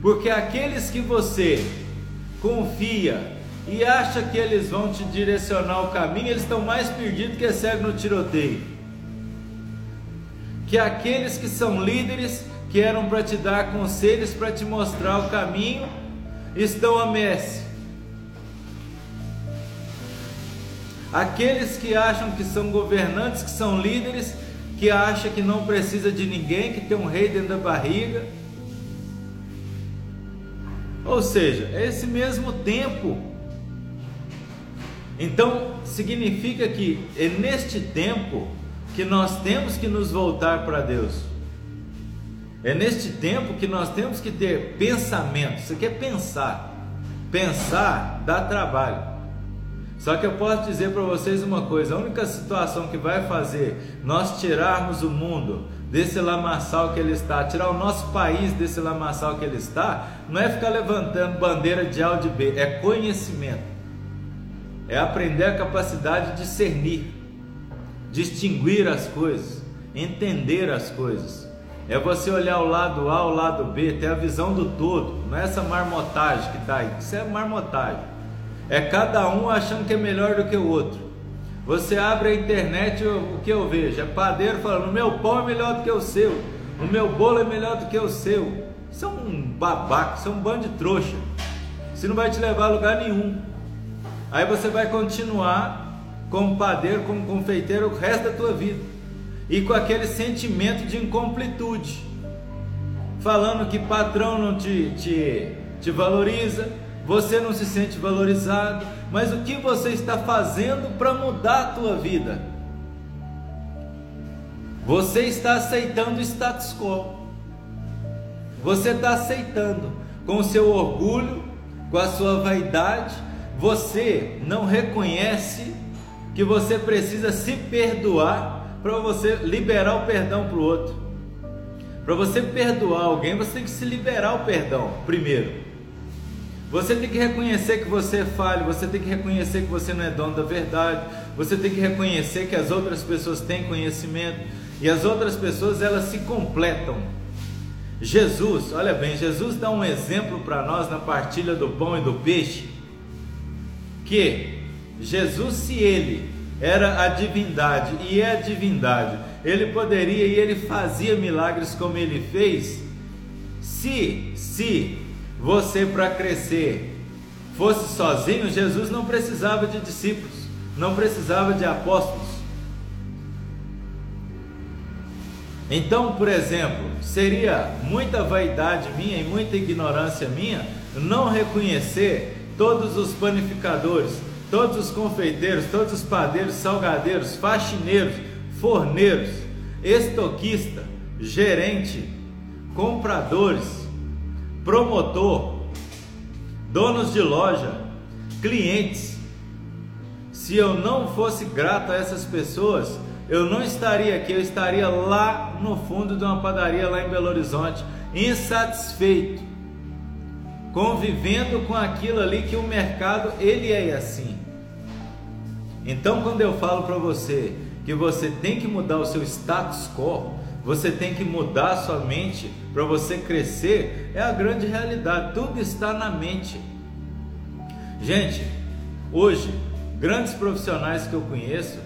Porque aqueles que você confia e acha que eles vão te direcionar o caminho, eles estão mais perdidos que cego no tiroteio que aqueles que são líderes, que eram para te dar conselhos, para te mostrar o caminho, estão a messe. Aqueles que acham que são governantes, que são líderes, que acham que não precisa de ninguém, que tem um rei dentro da barriga. Ou seja, é esse mesmo tempo. Então, significa que é neste tempo que nós temos que nos voltar para Deus. É neste tempo que nós temos que ter pensamento. Você quer pensar? Pensar dá trabalho. Só que eu posso dizer para vocês uma coisa: a única situação que vai fazer nós tirarmos o mundo desse lamaçal que ele está, tirar o nosso país desse lamaçal que ele está, não é ficar levantando bandeira de A ou de B, é conhecimento. É aprender a capacidade de discernir distinguir as coisas, entender as coisas. É você olhar o lado A, o lado B, ter a visão do todo, não é essa marmotagem que está aí. Isso é marmotagem. É cada um achando que é melhor do que o outro. Você abre a internet, o que eu vejo? É padeiro falando: o meu pão é melhor do que o seu, o meu bolo é melhor do que o seu. Isso é um babaca, isso é um bando de trouxa. Isso não vai te levar a lugar nenhum. Aí você vai continuar como padeiro, como confeiteiro o resto da tua vida. E com aquele sentimento de incompletude. Falando que patrão não te, te, te valoriza, você não se sente valorizado, mas o que você está fazendo para mudar a tua vida? Você está aceitando o status quo. Você está aceitando com o seu orgulho, com a sua vaidade, você não reconhece que você precisa se perdoar para você liberar o perdão para o outro. Para você perdoar alguém, você tem que se liberar o perdão primeiro. Você tem que reconhecer que você é falho, você tem que reconhecer que você não é dono da verdade, você tem que reconhecer que as outras pessoas têm conhecimento e as outras pessoas elas se completam. Jesus, olha bem, Jesus dá um exemplo para nós na partilha do pão e do peixe, que Jesus, se ele era a divindade e é a divindade, ele poderia e ele fazia milagres como ele fez, se, se você para crescer fosse sozinho, Jesus não precisava de discípulos, não precisava de apóstolos. Então, por exemplo, seria muita vaidade minha e muita ignorância minha não reconhecer todos os panificadores, todos os confeiteiros, todos os padeiros, salgadeiros, faxineiros, forneiros, estoquista, gerente, compradores, promotor, donos de loja, clientes. Se eu não fosse grato a essas pessoas, eu não estaria aqui, eu estaria lá no fundo de uma padaria lá em Belo Horizonte, insatisfeito, convivendo com aquilo ali que o mercado ele é assim. Então, quando eu falo para você que você tem que mudar o seu status quo, você tem que mudar a sua mente para você crescer, é a grande realidade. Tudo está na mente. Gente, hoje, grandes profissionais que eu conheço,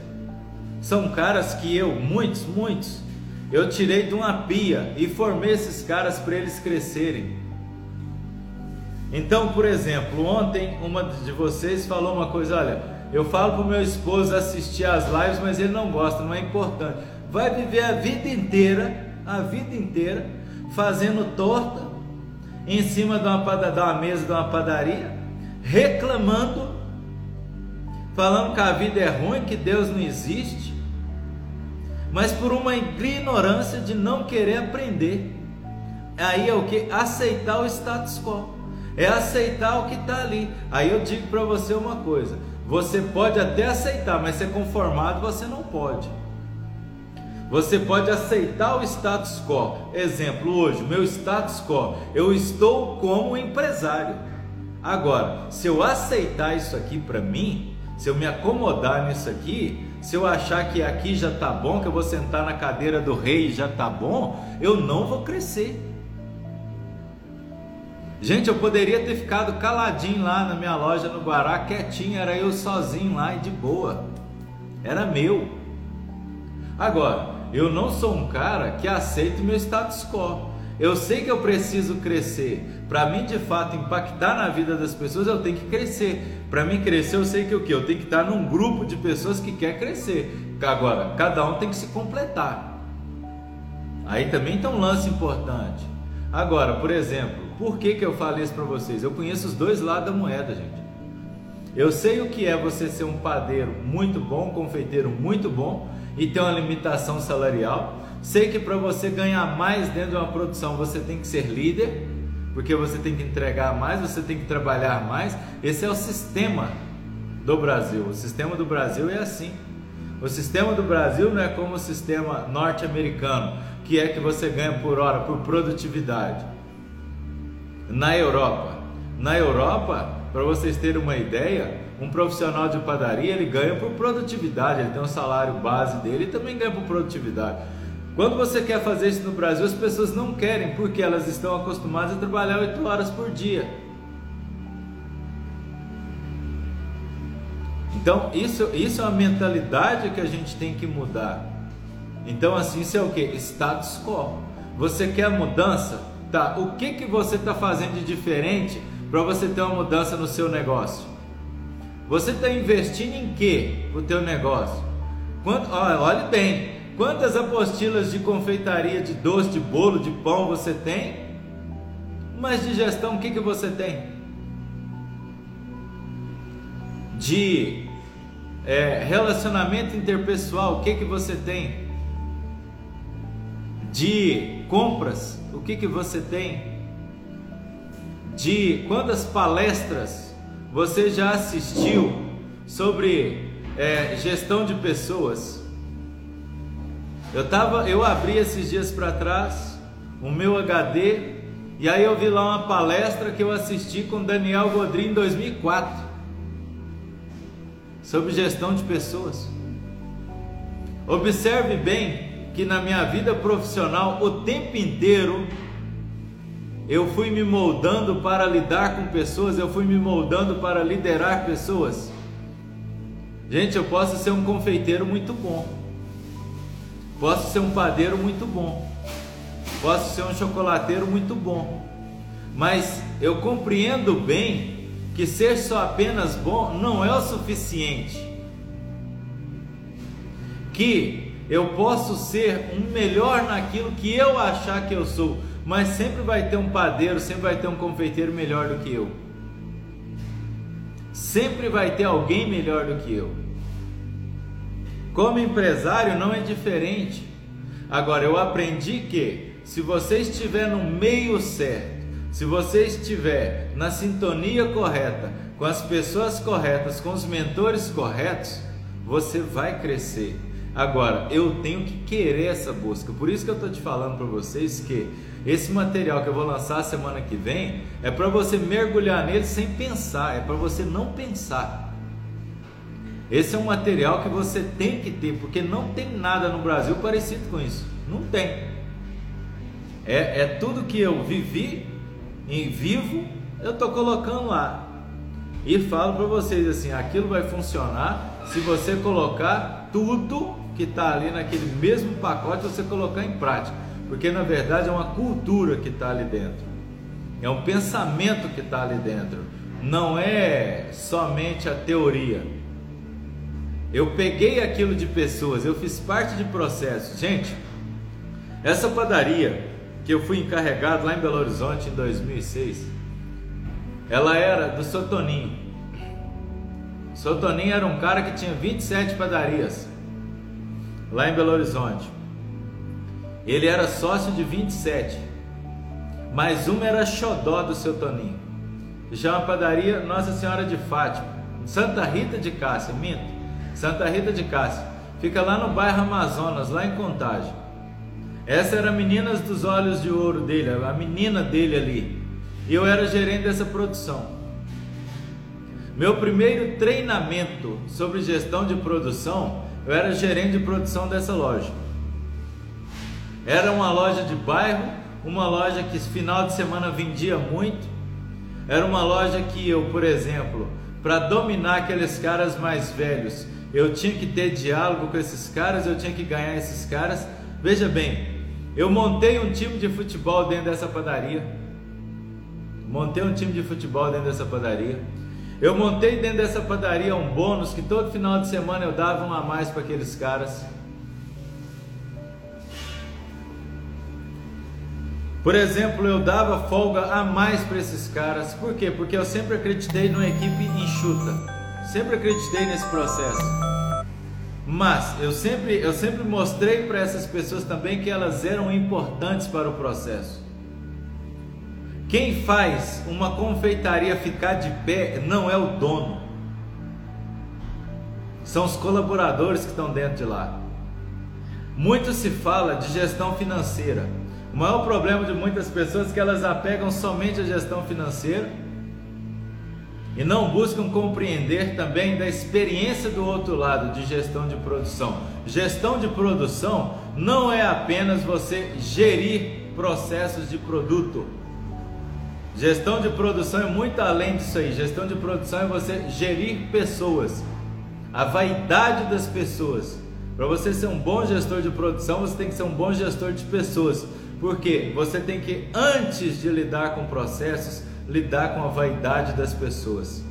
são caras que eu, muitos, muitos, eu tirei de uma pia e formei esses caras para eles crescerem. Então, por exemplo, ontem uma de vocês falou uma coisa: olha, eu falo para o meu esposo assistir às lives, mas ele não gosta, não é importante. Vai viver a vida inteira, a vida inteira, fazendo torta em cima de uma, de uma mesa de uma padaria, reclamando, falando que a vida é ruim, que Deus não existe mas por uma ignorância de não querer aprender. Aí é o que? Aceitar o status quo. É aceitar o que está ali. Aí eu digo para você uma coisa: você pode até aceitar, mas ser conformado você não pode. Você pode aceitar o status quo. Exemplo, hoje, meu status quo, eu estou como empresário. Agora, se eu aceitar isso aqui para mim, se eu me acomodar nisso aqui, se eu achar que aqui já tá bom, que eu vou sentar na cadeira do rei e já tá bom, eu não vou crescer. Gente, eu poderia ter ficado caladinho lá na minha loja no Guará, quietinho, era eu sozinho lá e de boa. Era meu. Agora, eu não sou um cara que aceita o meu status quo. Eu sei que eu preciso crescer. Para mim, de fato, impactar na vida das pessoas, eu tenho que crescer. Para mim crescer, eu sei que o que? Eu tenho que estar num grupo de pessoas que quer crescer. Agora, cada um tem que se completar. Aí também tem um lance importante. Agora, por exemplo, por que, que eu falei isso para vocês? Eu conheço os dois lados da moeda, gente. Eu sei o que é você ser um padeiro muito bom, um confeiteiro muito bom e ter uma limitação salarial. Sei que para você ganhar mais dentro de uma produção você tem que ser líder, porque você tem que entregar mais, você tem que trabalhar mais. Esse é o sistema do Brasil. O sistema do Brasil é assim. O sistema do Brasil não é como o sistema norte-americano, que é que você ganha por hora, por produtividade. Na Europa, na Europa, para vocês terem uma ideia, um profissional de padaria ele ganha por produtividade, ele tem um salário base dele e também ganha por produtividade. Quando você quer fazer isso no Brasil, as pessoas não querem porque elas estão acostumadas a trabalhar 8 horas por dia. Então, isso, isso é uma mentalidade que a gente tem que mudar. Então, assim, isso é o que? Status quo. Você quer mudança? Tá, o que, que você está fazendo de diferente para você ter uma mudança no seu negócio? Você está investindo em que o teu negócio? Quanto, olhe bem, Quantas apostilas de confeitaria, de doce, de bolo, de pão você tem? Mas de gestão, o que, que você tem? De é, relacionamento interpessoal, o que, que você tem? De compras, o que, que você tem? De quantas palestras você já assistiu sobre é, gestão de pessoas? Eu tava, eu abri esses dias para trás o meu HD e aí eu vi lá uma palestra que eu assisti com Daniel Godrin em 2004 sobre gestão de pessoas. Observe bem que na minha vida profissional o tempo inteiro eu fui me moldando para lidar com pessoas, eu fui me moldando para liderar pessoas. Gente, eu posso ser um confeiteiro muito bom, posso ser um padeiro muito bom, posso ser um chocolateiro muito bom, mas eu compreendo bem que ser só apenas bom não é o suficiente. Que eu posso ser um melhor naquilo que eu achar que eu sou, mas sempre vai ter um padeiro, sempre vai ter um confeiteiro melhor do que eu. Sempre vai ter alguém melhor do que eu. Como empresário não é diferente. Agora eu aprendi que se você estiver no meio certo, se você estiver na sintonia correta, com as pessoas corretas, com os mentores corretos, você vai crescer. Agora, eu tenho que querer essa busca. Por isso que eu estou te falando para vocês que esse material que eu vou lançar semana que vem é para você mergulhar nele sem pensar, é para você não pensar. Esse é um material que você tem que ter, porque não tem nada no Brasil parecido com isso. Não tem. É, é tudo que eu vivi em vivo, eu estou colocando lá. E falo para vocês assim: aquilo vai funcionar se você colocar tudo que está ali naquele mesmo pacote, você colocar em prática. Porque na verdade é uma cultura que está ali dentro, é um pensamento que está ali dentro, não é somente a teoria. Eu peguei aquilo de pessoas, eu fiz parte de processos. Gente, essa padaria que eu fui encarregado lá em Belo Horizonte em 2006, ela era do Sotoninho. Sotoninho era um cara que tinha 27 padarias lá em Belo Horizonte. Ele era sócio de 27, mas uma era xodó do seu Toninho. Já uma padaria Nossa Senhora de Fátima, Santa Rita de Cássia, minto, Santa Rita de Cássia, fica lá no bairro Amazonas, lá em Contagem. Essa era a menina dos olhos de ouro dele, a menina dele ali. E eu era gerente dessa produção. Meu primeiro treinamento sobre gestão de produção, eu era gerente de produção dessa loja. Era uma loja de bairro, uma loja que final de semana vendia muito. Era uma loja que eu, por exemplo, para dominar aqueles caras mais velhos, eu tinha que ter diálogo com esses caras, eu tinha que ganhar esses caras. Veja bem, eu montei um time de futebol dentro dessa padaria. Montei um time de futebol dentro dessa padaria. Eu montei dentro dessa padaria um bônus que todo final de semana eu dava um a mais para aqueles caras. Por exemplo, eu dava folga a mais para esses caras. Por quê? Porque eu sempre acreditei numa equipe enxuta. Sempre acreditei nesse processo. Mas eu sempre, eu sempre mostrei para essas pessoas também que elas eram importantes para o processo. Quem faz uma confeitaria ficar de pé não é o dono, são os colaboradores que estão dentro de lá. Muito se fala de gestão financeira. O maior problema de muitas pessoas é que elas apegam somente à gestão financeira e não buscam compreender também da experiência do outro lado de gestão de produção. Gestão de produção não é apenas você gerir processos de produto. Gestão de produção é muito além disso aí. Gestão de produção é você gerir pessoas, a vaidade das pessoas. Para você ser um bom gestor de produção, você tem que ser um bom gestor de pessoas. Porque você tem que, antes de lidar com processos, lidar com a vaidade das pessoas.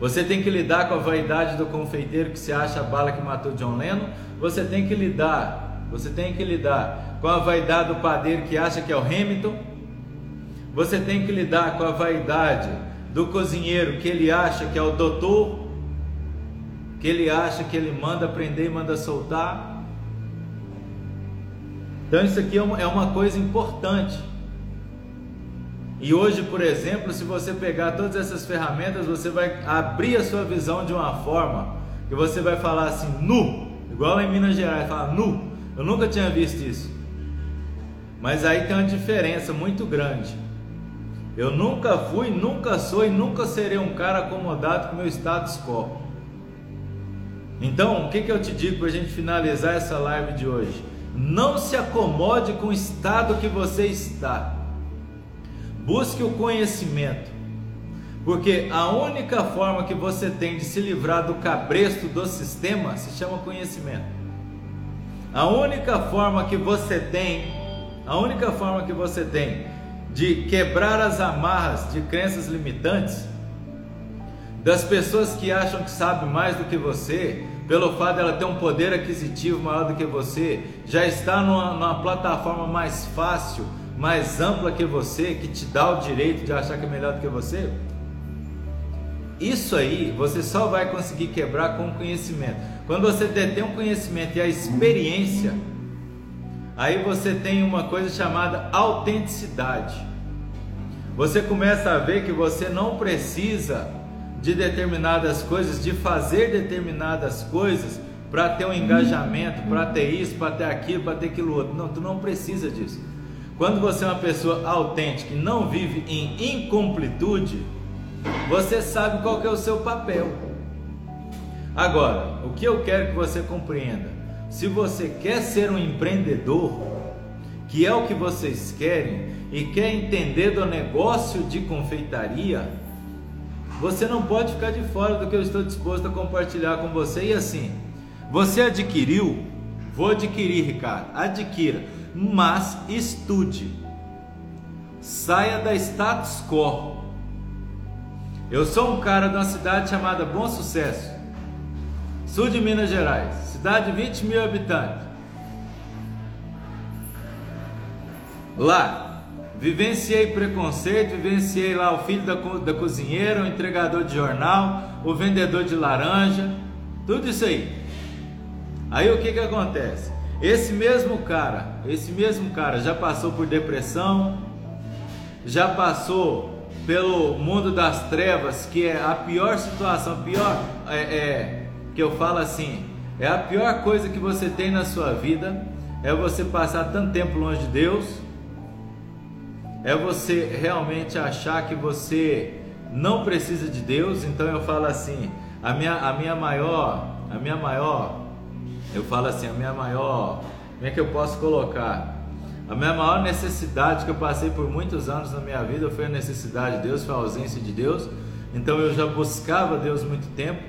Você tem que lidar com a vaidade do confeiteiro que se acha a bala que matou John Lennon. Você tem que lidar, você tem que lidar com a vaidade do padeiro que acha que é o Hamilton. Você tem que lidar com a vaidade do cozinheiro que ele acha que é o doutor, que ele acha que ele manda prender e manda soltar. Então isso aqui é uma, é uma coisa importante. E hoje, por exemplo, se você pegar todas essas ferramentas, você vai abrir a sua visão de uma forma que você vai falar assim, nu, igual em Minas Gerais, fala nu. Eu nunca tinha visto isso. Mas aí tem uma diferença muito grande. Eu nunca fui, nunca sou e nunca serei um cara acomodado com meu status quo. Então, o que, que eu te digo para a gente finalizar essa live de hoje? Não se acomode com o estado que você está. Busque o conhecimento. Porque a única forma que você tem de se livrar do cabresto do sistema se chama conhecimento. A única forma que você tem, a única forma que você tem de quebrar as amarras de crenças limitantes das pessoas que acham que sabem mais do que você, pelo fato dela ter um poder aquisitivo maior do que você, já está numa, numa plataforma mais fácil, mais ampla que você, que te dá o direito de achar que é melhor do que você? Isso aí você só vai conseguir quebrar com o conhecimento. Quando você detém um conhecimento e a experiência, aí você tem uma coisa chamada autenticidade. Você começa a ver que você não precisa de determinadas coisas, de fazer determinadas coisas para ter um engajamento, para ter isso, para ter aquilo, para ter aquilo outro. Não, tu não precisa disso. Quando você é uma pessoa autêntica e não vive em incompletude, você sabe qual é o seu papel. Agora, o que eu quero que você compreenda, se você quer ser um empreendedor, que é o que vocês querem, e quer entender do negócio de confeitaria, você não pode ficar de fora do que eu estou disposto a compartilhar com você. E assim, você adquiriu, vou adquirir, Ricardo, adquira, mas estude, saia da status quo. Eu sou um cara de uma cidade chamada Bom Sucesso sul de Minas Gerais, cidade de 20 mil habitantes. Lá, vivenciei preconceito, vivenciei lá o filho da, da cozinheira, o entregador de jornal, o vendedor de laranja, tudo isso aí. Aí o que que acontece? Esse mesmo cara, esse mesmo cara já passou por depressão, já passou pelo mundo das trevas, que é a pior situação, pior é, é que eu falo assim: é a pior coisa que você tem na sua vida é você passar tanto tempo longe de Deus, é você realmente achar que você não precisa de Deus. Então eu falo assim: a minha, a minha maior, a minha maior, eu falo assim, a minha maior, como é que eu posso colocar? A minha maior necessidade que eu passei por muitos anos na minha vida foi a necessidade de Deus, foi a ausência de Deus. Então eu já buscava Deus muito tempo.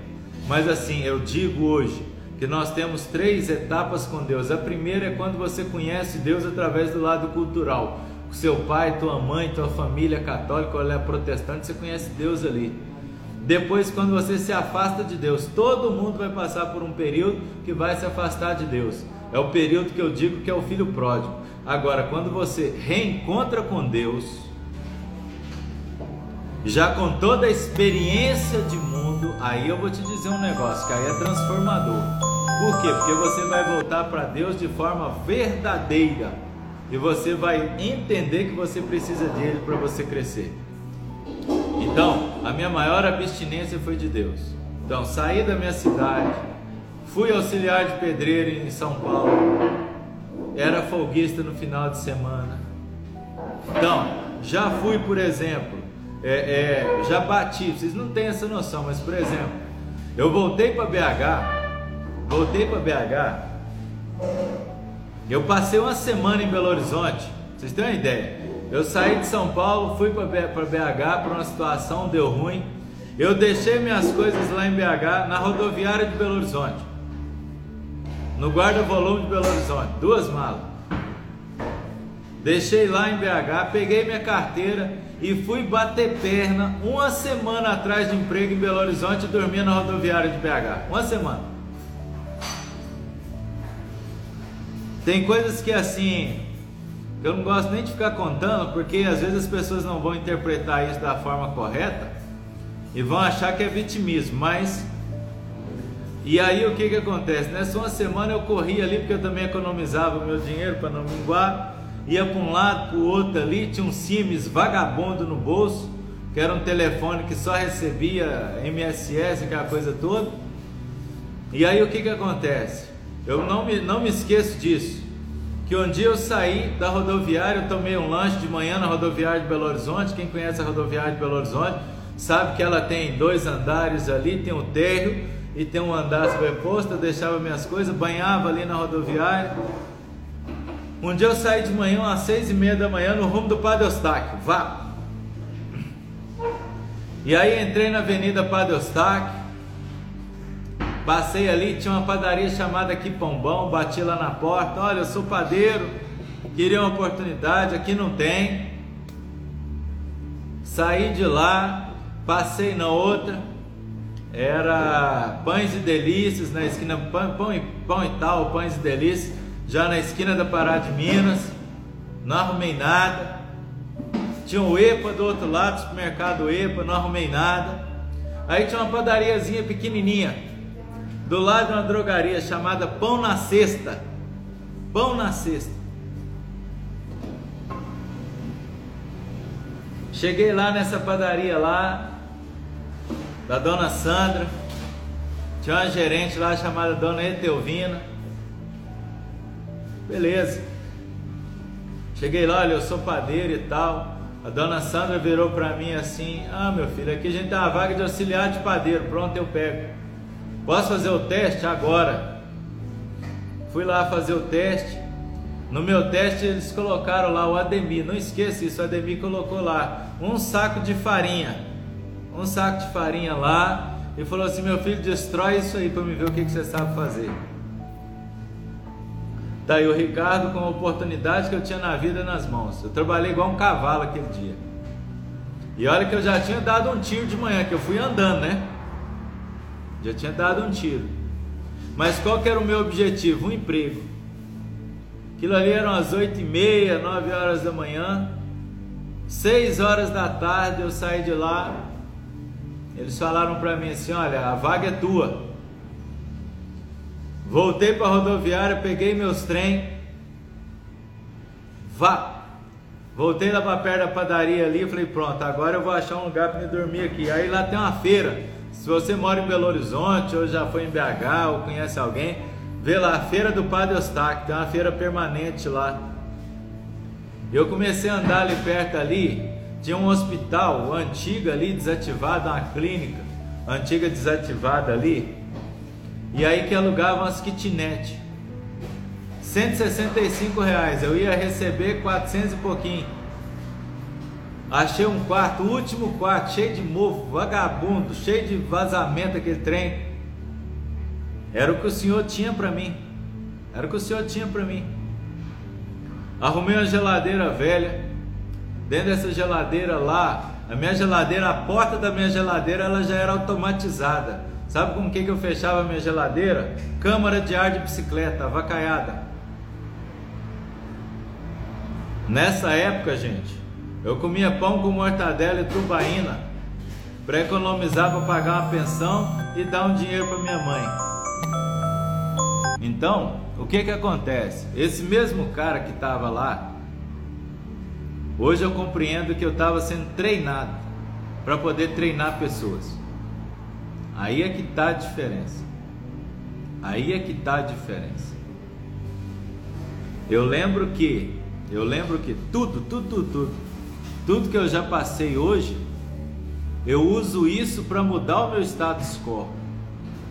Mas assim, eu digo hoje que nós temos três etapas com Deus. A primeira é quando você conhece Deus através do lado cultural. Seu pai, tua mãe, tua família católica ou é protestante, você conhece Deus ali. Depois, quando você se afasta de Deus, todo mundo vai passar por um período que vai se afastar de Deus. É o período que eu digo que é o filho pródigo. Agora, quando você reencontra com Deus, já com toda a experiência de mundo, aí eu vou te dizer um negócio que aí é transformador. Por quê? Porque você vai voltar para Deus de forma verdadeira e você vai entender que você precisa dele para você crescer. Então, a minha maior abstinência foi de Deus. Então, saí da minha cidade, fui auxiliar de pedreiro em São Paulo, era folguista no final de semana. Então, já fui, por exemplo, é, é, já bati, vocês não têm essa noção, mas por exemplo, eu voltei para BH, voltei para BH, eu passei uma semana em Belo Horizonte, vocês têm uma ideia? Eu saí de São Paulo, fui para BH por uma situação, deu ruim. Eu deixei minhas coisas lá em BH, na rodoviária de Belo Horizonte, no guarda-volume de Belo Horizonte, duas malas. Deixei lá em BH, peguei minha carteira e fui bater perna uma semana atrás de emprego em Belo Horizonte e dormia na rodoviária de BH. Uma semana. Tem coisas que assim, Eu não gosto nem de ficar contando, porque às vezes as pessoas não vão interpretar isso da forma correta e vão achar que é vitimismo, mas e aí o que que acontece? Nessa uma semana eu corri ali porque eu também economizava o meu dinheiro para não minguar, ia para um lado, para o outro ali, tinha um Sims vagabundo no bolso, que era um telefone que só recebia MSS, aquela coisa toda. E aí o que que acontece? Eu não me, não me esqueço disso. Que um dia eu saí da rodoviária, eu tomei um lanche de manhã na rodoviária de Belo Horizonte. Quem conhece a rodoviária de Belo Horizonte sabe que ela tem dois andares ali, tem um térreo e tem um andar sobreposto. Eu deixava minhas coisas, banhava ali na rodoviária. Um dia eu saí de manhã às seis e meia da manhã no rumo do Padre Eustáquio, vá. E aí entrei na Avenida Padre Eustáquio, Passei ali, tinha uma padaria chamada Aqui Pombão, bati lá na porta, olha, eu sou padeiro, queria uma oportunidade, aqui não tem. Saí de lá, passei na outra, era Pães e Delícias, na esquina, pão, pão, e, pão e tal, Pães e Delícias, já na esquina da Pará de Minas, não arrumei nada. Tinha o EPA do outro lado, supermercado EPA, não arrumei nada. Aí tinha uma padariazinha pequenininha, do lado de uma drogaria chamada Pão na Cesta. Pão na Cesta. Cheguei lá nessa padaria lá, da dona Sandra. Tinha uma gerente lá chamada dona Etelvina. Beleza. Cheguei lá, olha, eu sou padeiro e tal. A dona Sandra virou para mim assim: Ah, meu filho, aqui a gente tem uma vaga de auxiliar de padeiro. Pronto, eu pego. Posso fazer o teste agora? Fui lá fazer o teste. No meu teste eles colocaram lá o Ademir. Não esqueça isso, o Ademir colocou lá um saco de farinha. Um saco de farinha lá. E falou assim: meu filho, destrói isso aí para me ver o que, que você sabe fazer. Tá aí o Ricardo com a oportunidade que eu tinha na vida nas mãos. Eu trabalhei igual um cavalo aquele dia. E olha que eu já tinha dado um tiro de manhã, que eu fui andando, né? Já tinha dado um tiro. Mas qual que era o meu objetivo? Um emprego. Aquilo ali eram as oito e meia, nove horas da manhã. Seis horas da tarde eu saí de lá. Eles falaram para mim assim: olha, a vaga é tua. Voltei para a rodoviária, peguei meus trem. Vá. Voltei lá para perto da padaria ali, falei, pronto, agora eu vou achar um lugar para me dormir aqui. Aí lá tem uma feira. Se você mora em Belo Horizonte ou já foi em BH ou conhece alguém, vê lá a Feira do Padre Eustáquio, tem uma feira permanente lá. Eu comecei a andar ali perto ali, tinha um hospital antigo ali desativado, uma clínica antiga desativada ali, e aí que alugavam as kitnet. 165 reais, eu ia receber 400 e pouquinho. Achei um quarto, o último quarto, cheio de mofo, vagabundo, cheio de vazamento aquele trem. Era o que o Senhor tinha para mim. Era o que o Senhor tinha para mim. Arrumei uma geladeira velha. Dentro dessa geladeira lá, a minha geladeira, a porta da minha geladeira, ela já era automatizada. Sabe com o que, que eu fechava a minha geladeira? Câmara de ar de bicicleta, avacaiada. Nessa época, gente, eu comia pão com mortadela e tubaína para economizar para pagar uma pensão e dar um dinheiro para minha mãe. Então, o que que acontece? Esse mesmo cara que estava lá, hoje eu compreendo que eu estava sendo treinado para poder treinar pessoas. Aí é que está a diferença. Aí é que está a diferença. Eu lembro que, eu lembro que tudo, tudo, tudo, tudo tudo que eu já passei hoje, eu uso isso para mudar o meu status quo.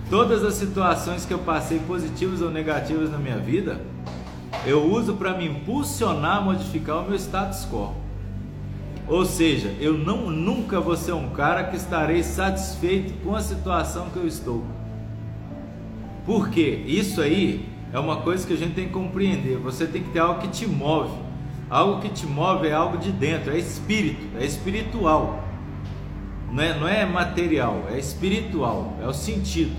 Todas as situações que eu passei, positivas ou negativas na minha vida, eu uso para me impulsionar a modificar o meu status quo. Ou seja, eu não nunca vou ser um cara que estarei satisfeito com a situação que eu estou. Por quê? Isso aí é uma coisa que a gente tem que compreender. Você tem que ter algo que te move. Algo que te move é algo de dentro, é espírito, é espiritual. Não é, não é material, é espiritual, é o sentido.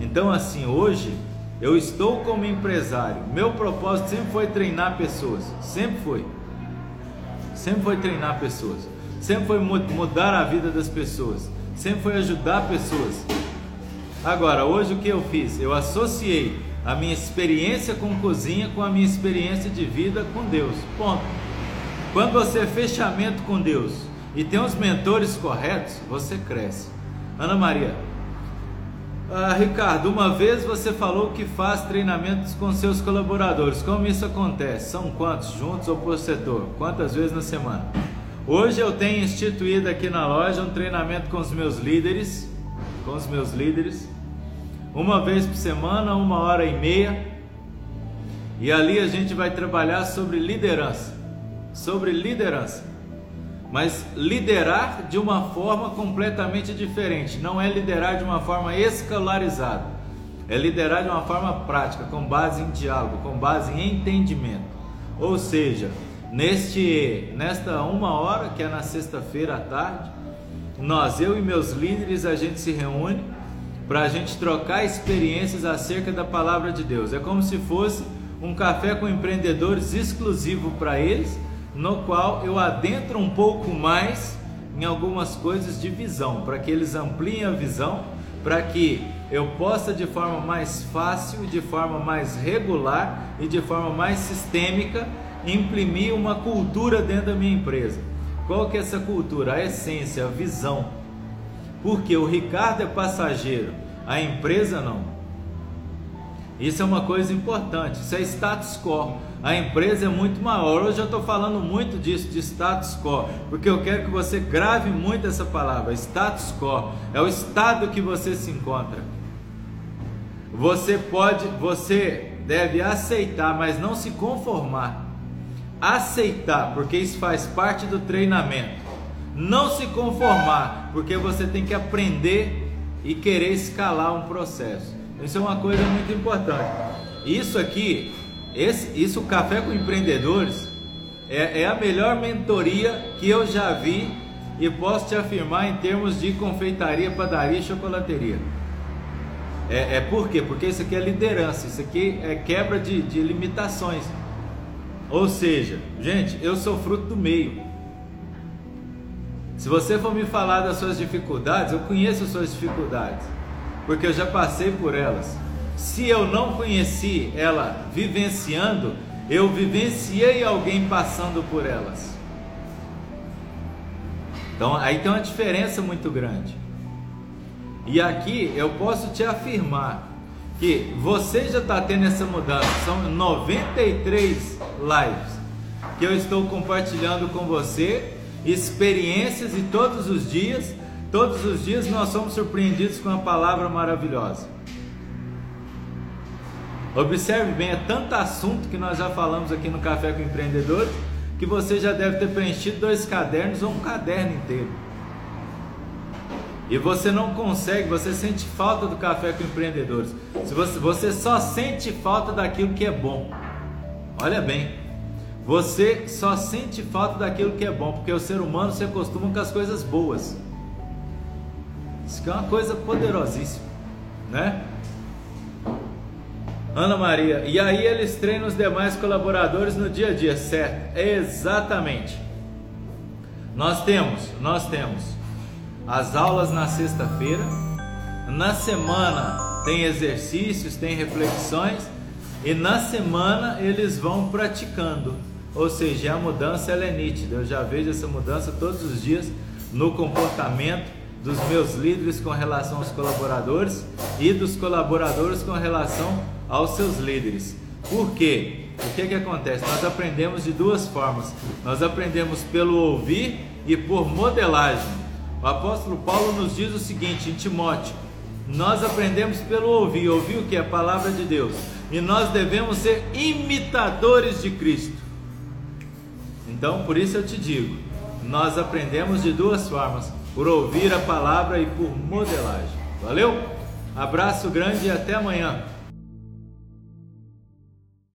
Então, assim, hoje Eu estou como empresário. Meu propósito sempre foi treinar pessoas. Sempre foi. Sempre foi treinar pessoas. Sempre foi mudar a vida das pessoas. Sempre foi ajudar pessoas. Agora, hoje o que eu fiz? Eu associei a minha experiência com cozinha com a minha experiência de vida com Deus. Ponto. Quando você é fechamento com Deus e tem os mentores corretos, você cresce. Ana Maria, ah, Ricardo, uma vez você falou que faz treinamentos com seus colaboradores. Como isso acontece? São quantos, juntos ou por setor? Quantas vezes na semana? Hoje eu tenho instituído aqui na loja um treinamento com os meus líderes, com os meus líderes, uma vez por semana, uma hora e meia. E ali a gente vai trabalhar sobre liderança, sobre liderança mas liderar de uma forma completamente diferente. Não é liderar de uma forma escolarizada, é liderar de uma forma prática, com base em diálogo, com base em entendimento. Ou seja, neste, nesta uma hora, que é na sexta-feira à tarde, nós, eu e meus líderes, a gente se reúne para a gente trocar experiências acerca da palavra de Deus. É como se fosse um café com empreendedores exclusivo para eles no qual eu adentro um pouco mais em algumas coisas de visão, para que eles ampliem a visão, para que eu possa de forma mais fácil, de forma mais regular e de forma mais sistêmica imprimir uma cultura dentro da minha empresa. Qual que é essa cultura? A essência, a visão. Porque o Ricardo é passageiro, a empresa não. Isso é uma coisa importante, isso é status quo a empresa é muito maior. Hoje eu estou falando muito disso, de status quo, porque eu quero que você grave muito essa palavra. Status quo é o estado que você se encontra. Você pode, você deve aceitar, mas não se conformar. Aceitar, porque isso faz parte do treinamento. Não se conformar, porque você tem que aprender e querer escalar um processo. Isso é uma coisa muito importante. Isso aqui esse, isso, o Café com Empreendedores, é, é a melhor mentoria que eu já vi e posso te afirmar em termos de confeitaria, padaria e chocolateria. É, é por quê? Porque isso aqui é liderança, isso aqui é quebra de, de limitações. Ou seja, gente, eu sou fruto do meio. Se você for me falar das suas dificuldades, eu conheço as suas dificuldades, porque eu já passei por elas se eu não conheci ela vivenciando, eu vivenciei alguém passando por elas. Então aí tem uma diferença muito grande. E aqui eu posso te afirmar que você já está tendo essa mudança. São 93 lives que eu estou compartilhando com você, experiências e todos os dias, todos os dias nós somos surpreendidos com uma palavra maravilhosa. Observe bem, é tanto assunto que nós já falamos aqui no Café com Empreendedores que você já deve ter preenchido dois cadernos ou um caderno inteiro. E você não consegue, você sente falta do café com empreendedores. Você só sente falta daquilo que é bom. Olha bem, você só sente falta daquilo que é bom, porque o ser humano se acostuma com as coisas boas. Isso é uma coisa poderosíssima, né? Ana Maria, e aí eles treinam os demais colaboradores no dia a dia, certo? Exatamente. Nós temos, nós temos as aulas na sexta-feira, na semana tem exercícios, tem reflexões e na semana eles vão praticando. Ou seja, a mudança ela é nítida. Eu já vejo essa mudança todos os dias no comportamento dos meus líderes com relação aos colaboradores e dos colaboradores com relação aos seus líderes. Por quê? O que, que acontece? Nós aprendemos de duas formas. Nós aprendemos pelo ouvir e por modelagem. O apóstolo Paulo nos diz o seguinte em Timóteo: nós aprendemos pelo ouvir, ouvir o que? A palavra de Deus. E nós devemos ser imitadores de Cristo. Então, por isso eu te digo: nós aprendemos de duas formas: por ouvir a palavra e por modelagem. Valeu? Abraço grande e até amanhã.